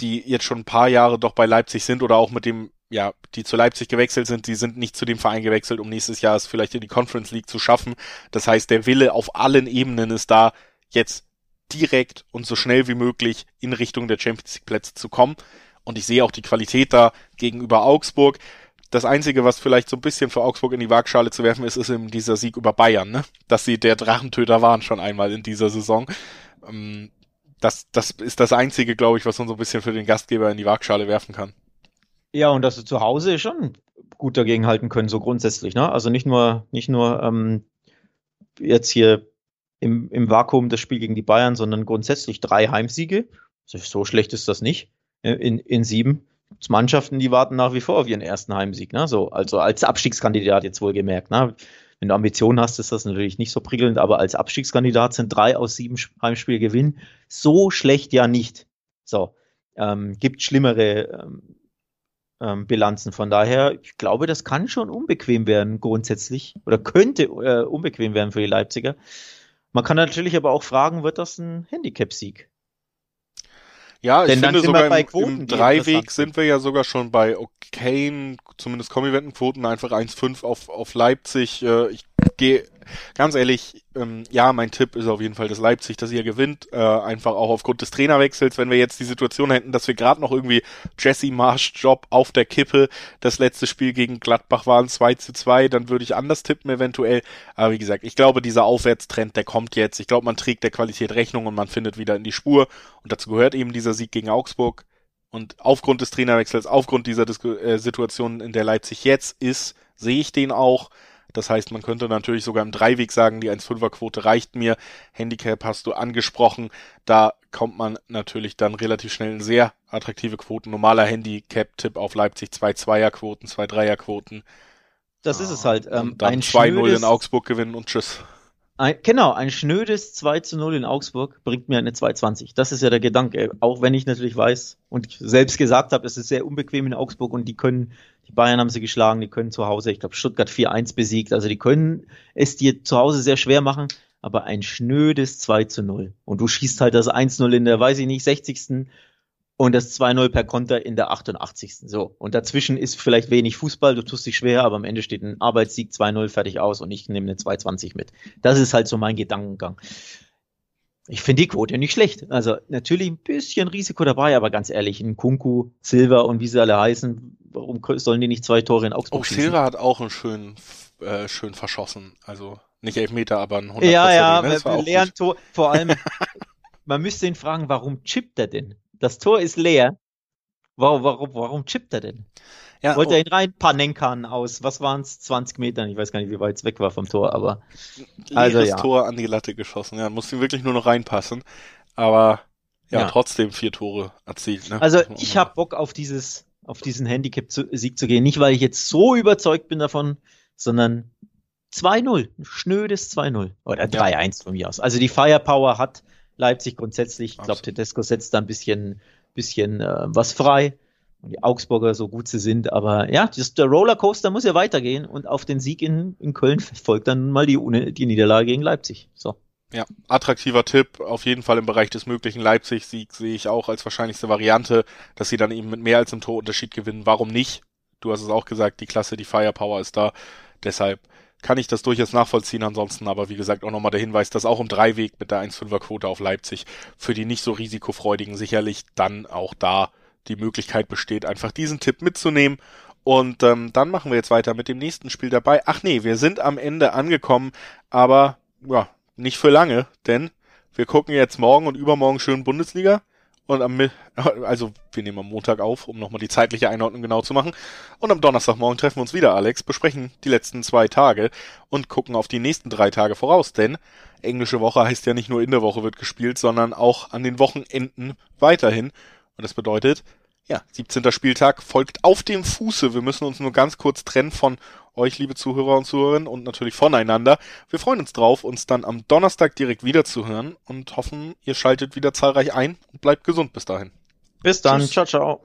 S1: die jetzt schon ein paar Jahre doch bei Leipzig sind oder auch mit dem ja, die zu Leipzig gewechselt sind, die sind nicht zu dem Verein gewechselt, um nächstes Jahr es vielleicht in die Conference League zu schaffen. Das heißt, der Wille auf allen Ebenen ist da, jetzt direkt und so schnell wie möglich in Richtung der Champions League Plätze zu kommen. Und ich sehe auch die Qualität da gegenüber Augsburg. Das Einzige, was vielleicht so ein bisschen für Augsburg in die Waagschale zu werfen ist, ist eben dieser Sieg über Bayern, ne? Dass sie der Drachentöter waren schon einmal in dieser Saison. Ähm, das, das ist das Einzige, glaube ich, was man so ein bisschen für den Gastgeber in die Waagschale werfen kann.
S2: Ja, und dass sie zu Hause schon gut dagegen halten können, so grundsätzlich. Ne? Also nicht nur, nicht nur ähm, jetzt hier im, im Vakuum das Spiel gegen die Bayern, sondern grundsätzlich drei Heimsiege. So schlecht ist das nicht äh, in, in sieben. Mannschaften, die warten nach wie vor auf ihren ersten Heimsieg. Ne? So, also als Abstiegskandidat jetzt wohlgemerkt. Ne? Wenn du Ambitionen hast, ist das natürlich nicht so prickelnd, aber als Abstiegskandidat sind drei aus sieben Heimspiele Gewinn so schlecht ja nicht. So, ähm, gibt schlimmere ähm, ähm, Bilanzen. Von daher, ich glaube, das kann schon unbequem werden grundsätzlich oder könnte äh, unbequem werden für die Leipziger. Man kann natürlich aber auch fragen, wird das ein Handicap-Sieg?
S1: Ja, ich Denn finde sogar im, im Dreiweg sind wir ja sogar schon bei okayen, zumindest Kommiventenquoten, einfach 1,5 auf, auf Leipzig. Äh, ich gehe ganz ehrlich, ähm, ja, mein Tipp ist auf jeden Fall, dass Leipzig das hier gewinnt. Äh, einfach auch aufgrund des Trainerwechsels. Wenn wir jetzt die Situation hätten, dass wir gerade noch irgendwie Jesse Marsch Job auf der Kippe, das letzte Spiel gegen Gladbach waren 2 zu 2, dann würde ich anders tippen eventuell. Aber wie gesagt, ich glaube, dieser Aufwärtstrend, der kommt jetzt. Ich glaube, man trägt der Qualität Rechnung und man findet wieder in die Spur. Und dazu gehört eben dieser Sieg gegen Augsburg. Und aufgrund des Trainerwechsels, aufgrund dieser Disku äh, Situation, in der Leipzig jetzt ist, sehe ich den auch. Das heißt, man könnte natürlich sogar im Dreiweg sagen, die 1,5er Quote reicht mir. Handicap hast du angesprochen. Da kommt man natürlich dann relativ schnell in sehr attraktive Quoten. Normaler Handicap-Tipp auf Leipzig, 2 Zweier Quoten, 2 Dreier Quoten.
S2: Das ist es halt.
S1: Ähm, dann 2-0 in Augsburg gewinnen und tschüss.
S2: Ein, genau, ein schnödes 2 zu 0 in Augsburg bringt mir eine 220. Das ist ja der Gedanke. Auch wenn ich natürlich weiß und selbst gesagt habe, es ist sehr unbequem in Augsburg und die können, die Bayern haben sie geschlagen, die können zu Hause, ich glaube, Stuttgart 4-1 besiegt. Also die können es dir zu Hause sehr schwer machen, aber ein schnödes 2 zu 0. Und du schießt halt das 1-0 in der, weiß ich nicht, 60 und das 2-0 per Konter in der 88. So. Und dazwischen ist vielleicht wenig Fußball, du tust dich schwer, aber am Ende steht ein Arbeitssieg 2-0 fertig aus und ich nehme eine 2-20 mit. Das ist halt so mein Gedankengang. Ich finde die Quote nicht schlecht. Also natürlich ein bisschen Risiko dabei, aber ganz ehrlich, ein Kunku, Silva und wie sie alle heißen, warum sollen die nicht zwei Tore in Augsburg
S1: oh, schießen? Silva hat auch einen schönen, äh, schön verschossen. Also nicht Elfmeter, aber ein 100
S2: Ja, ja, ne? Tor. Vor allem, man müsste ihn fragen, warum chippt er denn? Das Tor ist leer. Warum, warum, warum chippt er denn? Ja, Wollte oh. er ihn rein? Panenkan aus, was waren es? 20 Metern. Ich weiß gar nicht, wie weit es weg war vom Tor, aber.
S1: Also, ja. Tor an die Latte geschossen. Ja, muss ihn wirklich nur noch reinpassen. Aber ja, ja. trotzdem vier Tore erzielt. Ne?
S2: Also ich habe Bock auf dieses, auf diesen Handicap-Sieg zu gehen. Nicht, weil ich jetzt so überzeugt bin davon, sondern 2-0. Schnödes 2-0. Oder 3-1 von mir aus. Also die Firepower hat Leipzig grundsätzlich. Ich glaube, Tedesco setzt da ein bisschen, bisschen äh, was frei. Und die Augsburger so gut sie sind. Aber ja, das, der Rollercoaster muss ja weitergehen und auf den Sieg in, in Köln folgt dann mal die, die Niederlage gegen Leipzig. So.
S1: Ja, attraktiver Tipp. Auf jeden Fall im Bereich des möglichen Leipzig-Siegs sehe ich auch als wahrscheinlichste Variante, dass sie dann eben mit mehr als einem Torunterschied gewinnen. Warum nicht? Du hast es auch gesagt, die Klasse, die Firepower ist da. Deshalb kann ich das durchaus nachvollziehen. Ansonsten aber, wie gesagt, auch nochmal der Hinweis, dass auch im Dreiweg mit der 1,5er Quote auf Leipzig für die nicht so risikofreudigen sicherlich dann auch da die Möglichkeit besteht, einfach diesen Tipp mitzunehmen. Und ähm, dann machen wir jetzt weiter mit dem nächsten Spiel dabei. Ach nee, wir sind am Ende angekommen, aber ja, nicht für lange, denn wir gucken jetzt morgen und übermorgen schön Bundesliga. Und am, also wir nehmen am Montag auf, um nochmal die zeitliche Einordnung genau zu machen. Und am Donnerstagmorgen treffen wir uns wieder, Alex, besprechen die letzten zwei Tage und gucken auf die nächsten drei Tage voraus. Denn englische Woche heißt ja nicht nur in der Woche wird gespielt, sondern auch an den Wochenenden weiterhin. Und das bedeutet, ja, 17. Spieltag folgt auf dem Fuße. Wir müssen uns nur ganz kurz trennen von euch, liebe Zuhörer und Zuhörerinnen, und natürlich voneinander. Wir freuen uns drauf, uns dann am Donnerstag direkt wieder zu hören und hoffen, ihr schaltet wieder zahlreich ein und bleibt gesund bis dahin.
S2: Bis dann. Tschüss. Ciao, ciao.